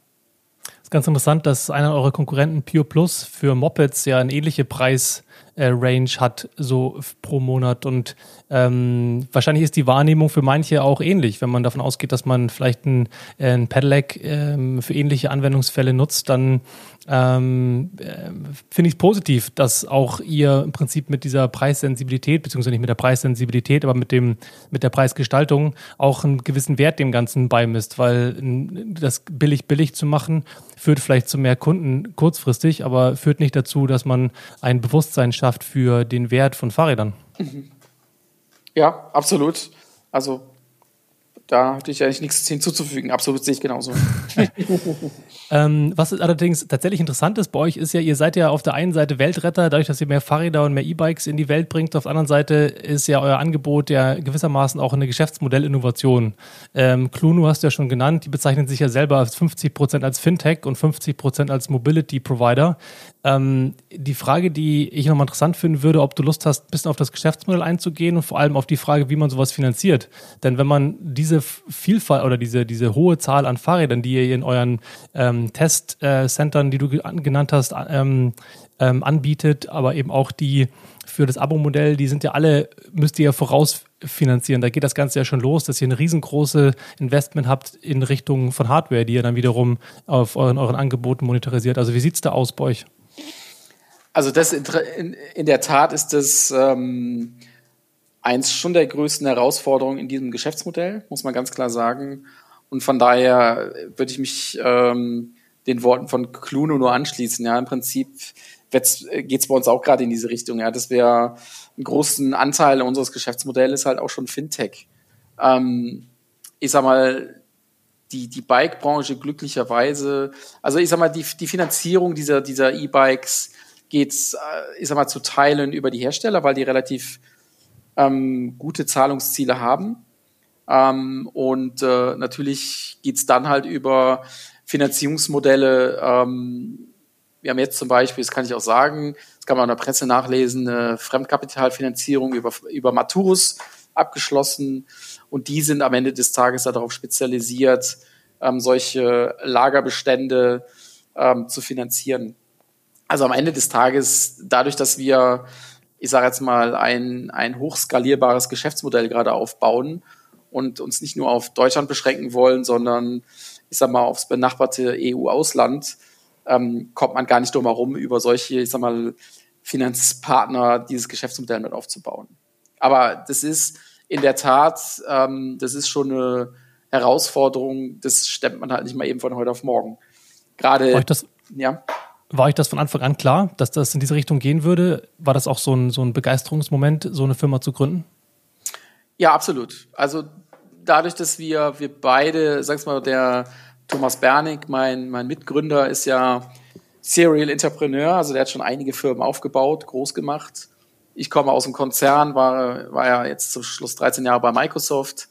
Es ist ganz interessant, dass einer eurer Konkurrenten Pure Plus für Mopeds ja eine ähnliche Preis äh, Range hat, so pro Monat. Und ähm, wahrscheinlich ist die Wahrnehmung für manche auch ähnlich. Wenn man davon ausgeht, dass man vielleicht ein, äh, ein Pedelec ähm, für ähnliche Anwendungsfälle nutzt, dann ähm, äh, finde ich es positiv, dass auch ihr im Prinzip mit dieser Preissensibilität, beziehungsweise nicht mit der Preissensibilität, aber mit dem, mit der Preisgestaltung auch einen gewissen Wert dem Ganzen beimisst, weil das billig billig zu machen, führt vielleicht zu mehr Kunden kurzfristig, aber führt nicht dazu, dass man ein Bewusstsein schafft für den Wert von Fahrrädern. Ja, absolut. Also da hatte ich eigentlich nichts hinzuzufügen. Absolut sehe ich genauso. ähm, was allerdings tatsächlich interessant ist bei euch, ist ja, ihr seid ja auf der einen Seite Weltretter, dadurch, dass ihr mehr Fahrräder und mehr E-Bikes in die Welt bringt. Auf der anderen Seite ist ja euer Angebot ja gewissermaßen auch eine Geschäftsmodellinnovation. Ähm, Cluno hast du ja schon genannt, die bezeichnen sich ja selber als 50 Prozent als Fintech und 50 Prozent als Mobility Provider. Ähm, die Frage, die ich nochmal interessant finden würde, ob du Lust hast, ein bisschen auf das Geschäftsmodell einzugehen und vor allem auf die Frage, wie man sowas finanziert. Denn wenn man diese Vielfalt oder diese, diese hohe Zahl an Fahrrädern, die ihr in euren ähm, Testcentern, äh, die du genannt hast, ähm, ähm, anbietet, aber eben auch die für das Abo-Modell, die sind ja alle, müsst ihr ja vorausfinanzieren. Da geht das Ganze ja schon los, dass ihr ein riesengroße Investment habt in Richtung von Hardware, die ihr dann wiederum auf euren, euren Angeboten monetarisiert. Also wie sieht es da aus bei euch? Also das in, in der Tat ist das ähm, eins schon der größten Herausforderungen in diesem Geschäftsmodell, muss man ganz klar sagen. Und von daher würde ich mich ähm, den Worten von Cluno nur anschließen. Ja, im Prinzip geht es bei uns auch gerade in diese Richtung. Ja, dass wir einen großen Anteil unseres Geschäftsmodells halt auch schon Fintech. Ähm, ich sag mal, die, die Bike-Branche glücklicherweise, also ich sag mal, die, die Finanzierung dieser, dieser E-Bikes geht, äh, ich sag mal, zu Teilen über die Hersteller, weil die relativ ähm, gute Zahlungsziele haben. Ähm, und äh, natürlich geht's dann halt über Finanzierungsmodelle. Ähm, wir haben jetzt zum Beispiel, das kann ich auch sagen, das kann man in der Presse nachlesen, eine Fremdkapitalfinanzierung über, über Maturus abgeschlossen. Und die sind am Ende des Tages darauf spezialisiert, ähm, solche Lagerbestände ähm, zu finanzieren. Also am Ende des Tages, dadurch, dass wir, ich sage jetzt mal, ein, ein hochskalierbares Geschäftsmodell gerade aufbauen und uns nicht nur auf Deutschland beschränken wollen, sondern ich sag mal aufs benachbarte EU-Ausland, ähm, kommt man gar nicht drum herum, über solche, ich sag mal, Finanzpartner dieses Geschäftsmodell mit aufzubauen. Aber das ist in der Tat, ähm, das ist schon eine Herausforderung, das stemmt man halt nicht mal eben von heute auf morgen. Gerade, ja. War euch das von Anfang an klar, dass das in diese Richtung gehen würde? War das auch so ein, so ein Begeisterungsmoment, so eine Firma zu gründen? Ja, absolut. Also dadurch, dass wir, wir beide, sag's mal, der Thomas Bernig, mein, mein Mitgründer, ist ja Serial Entrepreneur, also der hat schon einige Firmen aufgebaut, groß gemacht. Ich komme aus dem Konzern, war, war ja jetzt zum Schluss 13 Jahre bei Microsoft.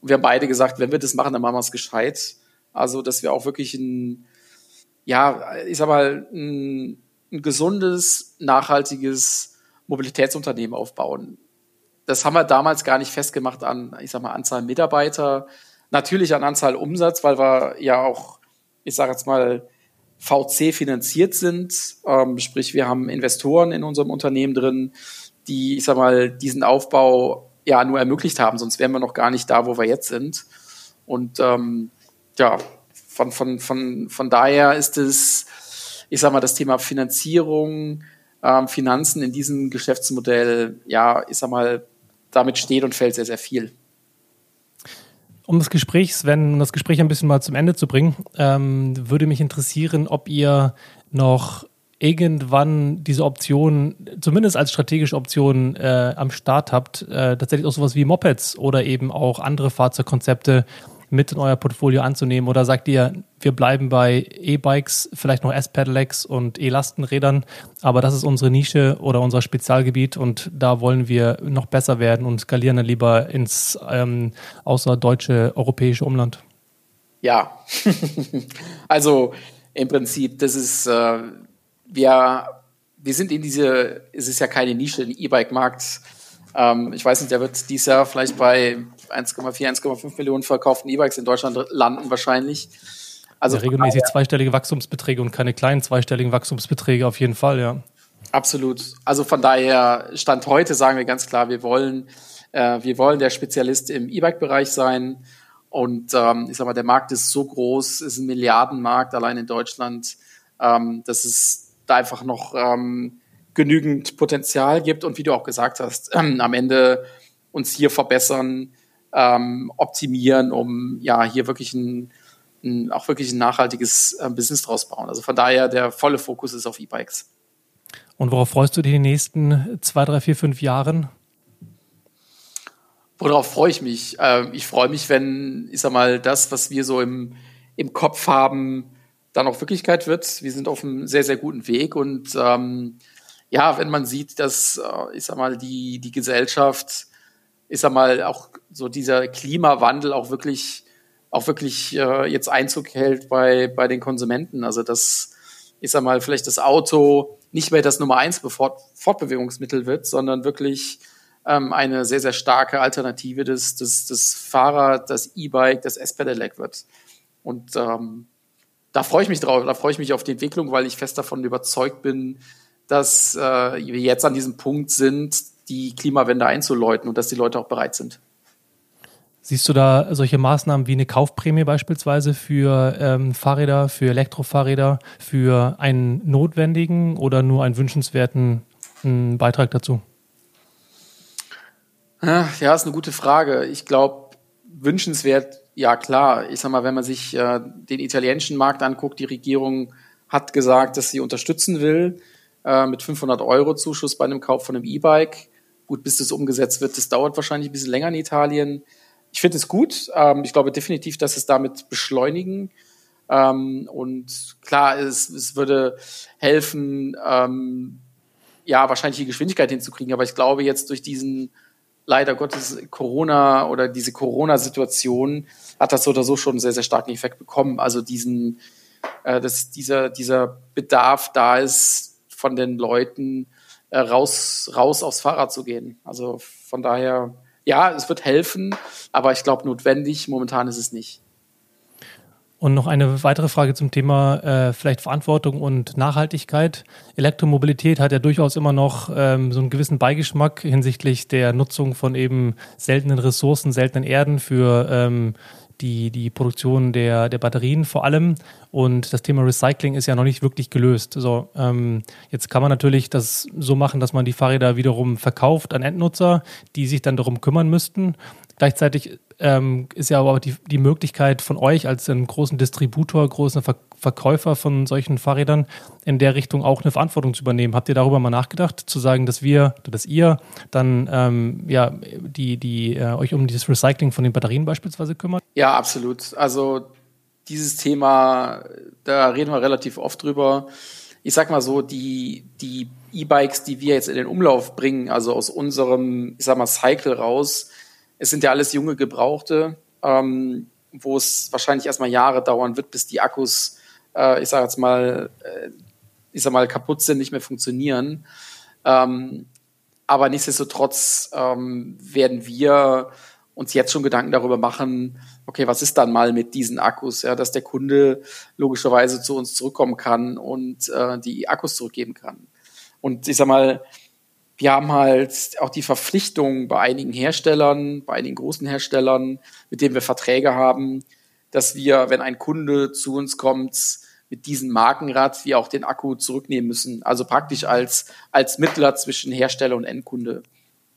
Und wir haben beide gesagt, wenn wir das machen, dann machen wir es gescheit. Also, dass wir auch wirklich ein, ja, ich sag mal, ein, ein gesundes, nachhaltiges Mobilitätsunternehmen aufbauen. Das haben wir damals gar nicht festgemacht an, ich sag mal, Anzahl Mitarbeiter, natürlich an Anzahl Umsatz, weil wir ja auch, ich sage jetzt mal, VC finanziert sind. Ähm, sprich, wir haben Investoren in unserem Unternehmen drin, die, ich sag mal, diesen Aufbau ja nur ermöglicht haben, sonst wären wir noch gar nicht da, wo wir jetzt sind. Und ähm, ja, von, von, von, von daher ist es, ich sag mal, das Thema Finanzierung, ähm, Finanzen in diesem Geschäftsmodell, ja, ich sag mal, damit steht und fällt sehr, sehr viel. Um das Gespräch, Sven, um das Gespräch ein bisschen mal zum Ende zu bringen, ähm, würde mich interessieren, ob ihr noch irgendwann diese Option, zumindest als strategische Option äh, am Start habt, äh, tatsächlich auch sowas wie Mopeds oder eben auch andere Fahrzeugkonzepte mit in euer Portfolio anzunehmen? Oder sagt ihr, wir bleiben bei E-Bikes, vielleicht noch S-Pedelecs und E-Lastenrädern, aber das ist unsere Nische oder unser Spezialgebiet und da wollen wir noch besser werden und skalieren dann lieber ins ähm, außerdeutsche europäische Umland? Ja, also im Prinzip, das ist, äh, wir, wir sind in diese, es ist ja keine Nische im E-Bike-Markt. Ähm, ich weiß nicht, der wird dieses Jahr vielleicht bei 1,4, 1,5 Millionen verkauften E-Bikes in Deutschland landen wahrscheinlich. Also ja, regelmäßig zweistellige Wachstumsbeträge und keine kleinen zweistelligen Wachstumsbeträge auf jeden Fall, ja. Absolut. Also von daher Stand heute sagen wir ganz klar, wir wollen, äh, wir wollen der Spezialist im E-Bike-Bereich sein. Und ähm, ich sag mal, der Markt ist so groß, ist ein Milliardenmarkt allein in Deutschland, ähm, dass es da einfach noch ähm, genügend Potenzial gibt und wie du auch gesagt hast, ähm, am Ende uns hier verbessern, ähm, optimieren, um ja hier wirklich ein, ein auch wirklich ein nachhaltiges äh, Business draus bauen. Also von daher der volle Fokus ist auf E-Bikes. Und worauf freust du dich in den nächsten zwei, drei, vier, fünf Jahren? Worauf freue ich mich? Ähm, ich freue mich, wenn, ich sag mal, das, was wir so im, im Kopf haben, dann auch Wirklichkeit wird. Wir sind auf einem sehr, sehr guten Weg und ähm, ja, wenn man sieht, dass, äh, ich sag mal, die, die Gesellschaft, ich sag mal, auch so dieser Klimawandel auch wirklich, auch wirklich äh, jetzt Einzug hält bei, bei den Konsumenten. Also dass, ich sag mal, vielleicht das Auto nicht mehr das Nummer eins Fortbewegungsmittel wird, sondern wirklich ähm, eine sehr, sehr starke Alternative des, des, des Fahrrad, das E-Bike, das S-Pedelec wird. Und ähm, da freue ich mich drauf, da freue ich mich auf die Entwicklung, weil ich fest davon überzeugt bin, dass äh, wir jetzt an diesem Punkt sind, die Klimawende einzuläuten und dass die Leute auch bereit sind. Siehst du da solche Maßnahmen wie eine Kaufprämie beispielsweise für ähm, Fahrräder, für Elektrofahrräder, für einen notwendigen oder nur einen wünschenswerten einen Beitrag dazu? Ja, ist eine gute Frage. Ich glaube, wünschenswert, ja klar. Ich sag mal, wenn man sich äh, den italienischen Markt anguckt, die Regierung hat gesagt, dass sie unterstützen will äh, mit 500 Euro Zuschuss bei einem Kauf von einem E-Bike. Gut, bis das umgesetzt wird, das dauert wahrscheinlich ein bisschen länger in Italien. Ich finde es gut. Ähm, ich glaube definitiv, dass es damit beschleunigen. Ähm, und klar, es, es würde helfen, ähm, ja, wahrscheinlich die Geschwindigkeit hinzukriegen. Aber ich glaube jetzt durch diesen leider Gottes Corona oder diese Corona-Situation hat das so oder so schon einen sehr, sehr starken Effekt bekommen. Also diesen, äh, dass dieser, dieser Bedarf da ist, von den Leuten äh, raus, raus aufs Fahrrad zu gehen. Also von daher, ja, es wird helfen, aber ich glaube, notwendig momentan ist es nicht. Und noch eine weitere Frage zum Thema äh, vielleicht Verantwortung und Nachhaltigkeit. Elektromobilität hat ja durchaus immer noch ähm, so einen gewissen Beigeschmack hinsichtlich der Nutzung von eben seltenen Ressourcen, seltenen Erden für ähm, die, die Produktion der, der Batterien vor allem. Und das Thema Recycling ist ja noch nicht wirklich gelöst. So, ähm, jetzt kann man natürlich das so machen, dass man die Fahrräder wiederum verkauft an Endnutzer, die sich dann darum kümmern müssten. Gleichzeitig ähm, ist ja aber die, die Möglichkeit von euch als einem großen Distributor, großen Ver Verkäufer von solchen Fahrrädern in der Richtung auch eine Verantwortung zu übernehmen. Habt ihr darüber mal nachgedacht, zu sagen, dass wir, dass ihr dann ähm, ja die, die äh, euch um dieses Recycling von den Batterien beispielsweise kümmert? Ja, absolut. Also dieses Thema, da reden wir relativ oft drüber. Ich sag mal so, die, die E-Bikes, die wir jetzt in den Umlauf bringen, also aus unserem, ich sag mal, Cycle raus, es sind ja alles junge Gebrauchte, ähm, wo es wahrscheinlich erstmal Jahre dauern wird, bis die Akkus, äh, ich sage jetzt mal, äh, ich sag mal, kaputt sind, nicht mehr funktionieren. Ähm, aber nichtsdestotrotz ähm, werden wir uns jetzt schon Gedanken darüber machen, okay, was ist dann mal mit diesen Akkus, ja, dass der Kunde logischerweise zu uns zurückkommen kann und äh, die Akkus zurückgeben kann. Und ich sag mal, wir haben halt auch die Verpflichtung bei einigen Herstellern, bei einigen großen Herstellern, mit denen wir Verträge haben, dass wir, wenn ein Kunde zu uns kommt, mit diesem Markenrad wir auch den Akku zurücknehmen müssen. Also praktisch als, als Mittler zwischen Hersteller und Endkunde.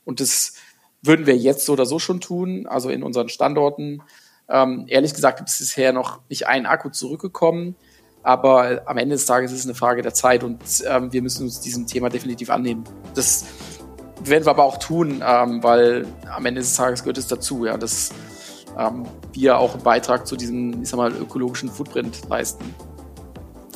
Und das würden wir jetzt so oder so schon tun, also in unseren Standorten. Ähm, ehrlich gesagt ist bisher noch nicht ein Akku zurückgekommen. Aber am Ende des Tages ist es eine Frage der Zeit und ähm, wir müssen uns diesem Thema definitiv annehmen. Das werden wir aber auch tun, ähm, weil am Ende des Tages gehört es dazu. Ja, das ähm, wir auch einen Beitrag zu diesem, ich sag mal, ökologischen Footprint leisten.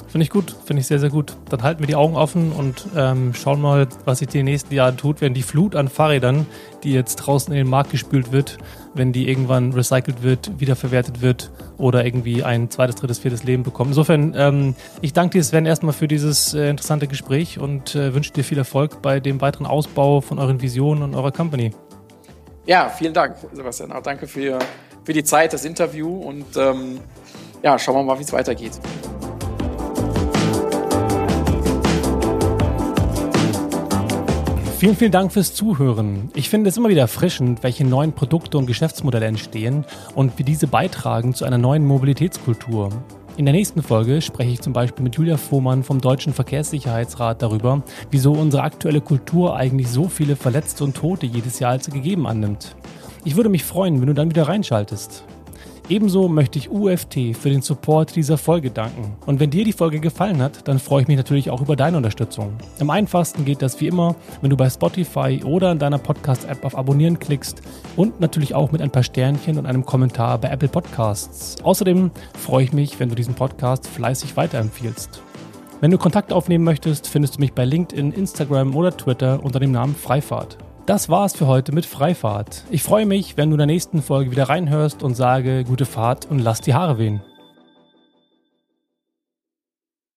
Finde ich gut, finde ich sehr, sehr gut. Dann halten wir die Augen offen und ähm, schauen mal, was sich in den nächsten Jahren tut, wenn die Flut an Fahrrädern, die jetzt draußen in den Markt gespült wird, wenn die irgendwann recycelt wird, wiederverwertet wird oder irgendwie ein zweites, drittes, viertes Leben bekommt. Insofern, ähm, ich danke dir, Sven, erstmal für dieses äh, interessante Gespräch und äh, wünsche dir viel Erfolg bei dem weiteren Ausbau von euren Visionen und eurer Company. Ja, vielen Dank, Sebastian. Auch danke für, für die Zeit, das Interview und ähm, ja, schauen wir mal, wie es weitergeht. Vielen, vielen Dank fürs Zuhören. Ich finde es immer wieder erfrischend, welche neuen Produkte und Geschäftsmodelle entstehen und wie diese beitragen zu einer neuen Mobilitätskultur. In der nächsten Folge spreche ich zum Beispiel mit Julia Fuhrmann vom Deutschen Verkehrssicherheitsrat darüber, wieso unsere aktuelle Kultur eigentlich so viele Verletzte und Tote jedes Jahr als gegeben annimmt. Ich würde mich freuen, wenn du dann wieder reinschaltest. Ebenso möchte ich UFT für den Support dieser Folge danken. Und wenn dir die Folge gefallen hat, dann freue ich mich natürlich auch über deine Unterstützung. Am einfachsten geht das wie immer, wenn du bei Spotify oder in deiner Podcast-App auf Abonnieren klickst und natürlich auch mit ein paar Sternchen und einem Kommentar bei Apple Podcasts. Außerdem freue ich mich, wenn du diesen Podcast fleißig weiterempfiehlst. Wenn du Kontakt aufnehmen möchtest, findest du mich bei LinkedIn, Instagram oder Twitter unter dem Namen Freifahrt. Das war's für heute mit Freifahrt. Ich freue mich, wenn du in der nächsten Folge wieder reinhörst und sage gute Fahrt und lass die Haare wehen.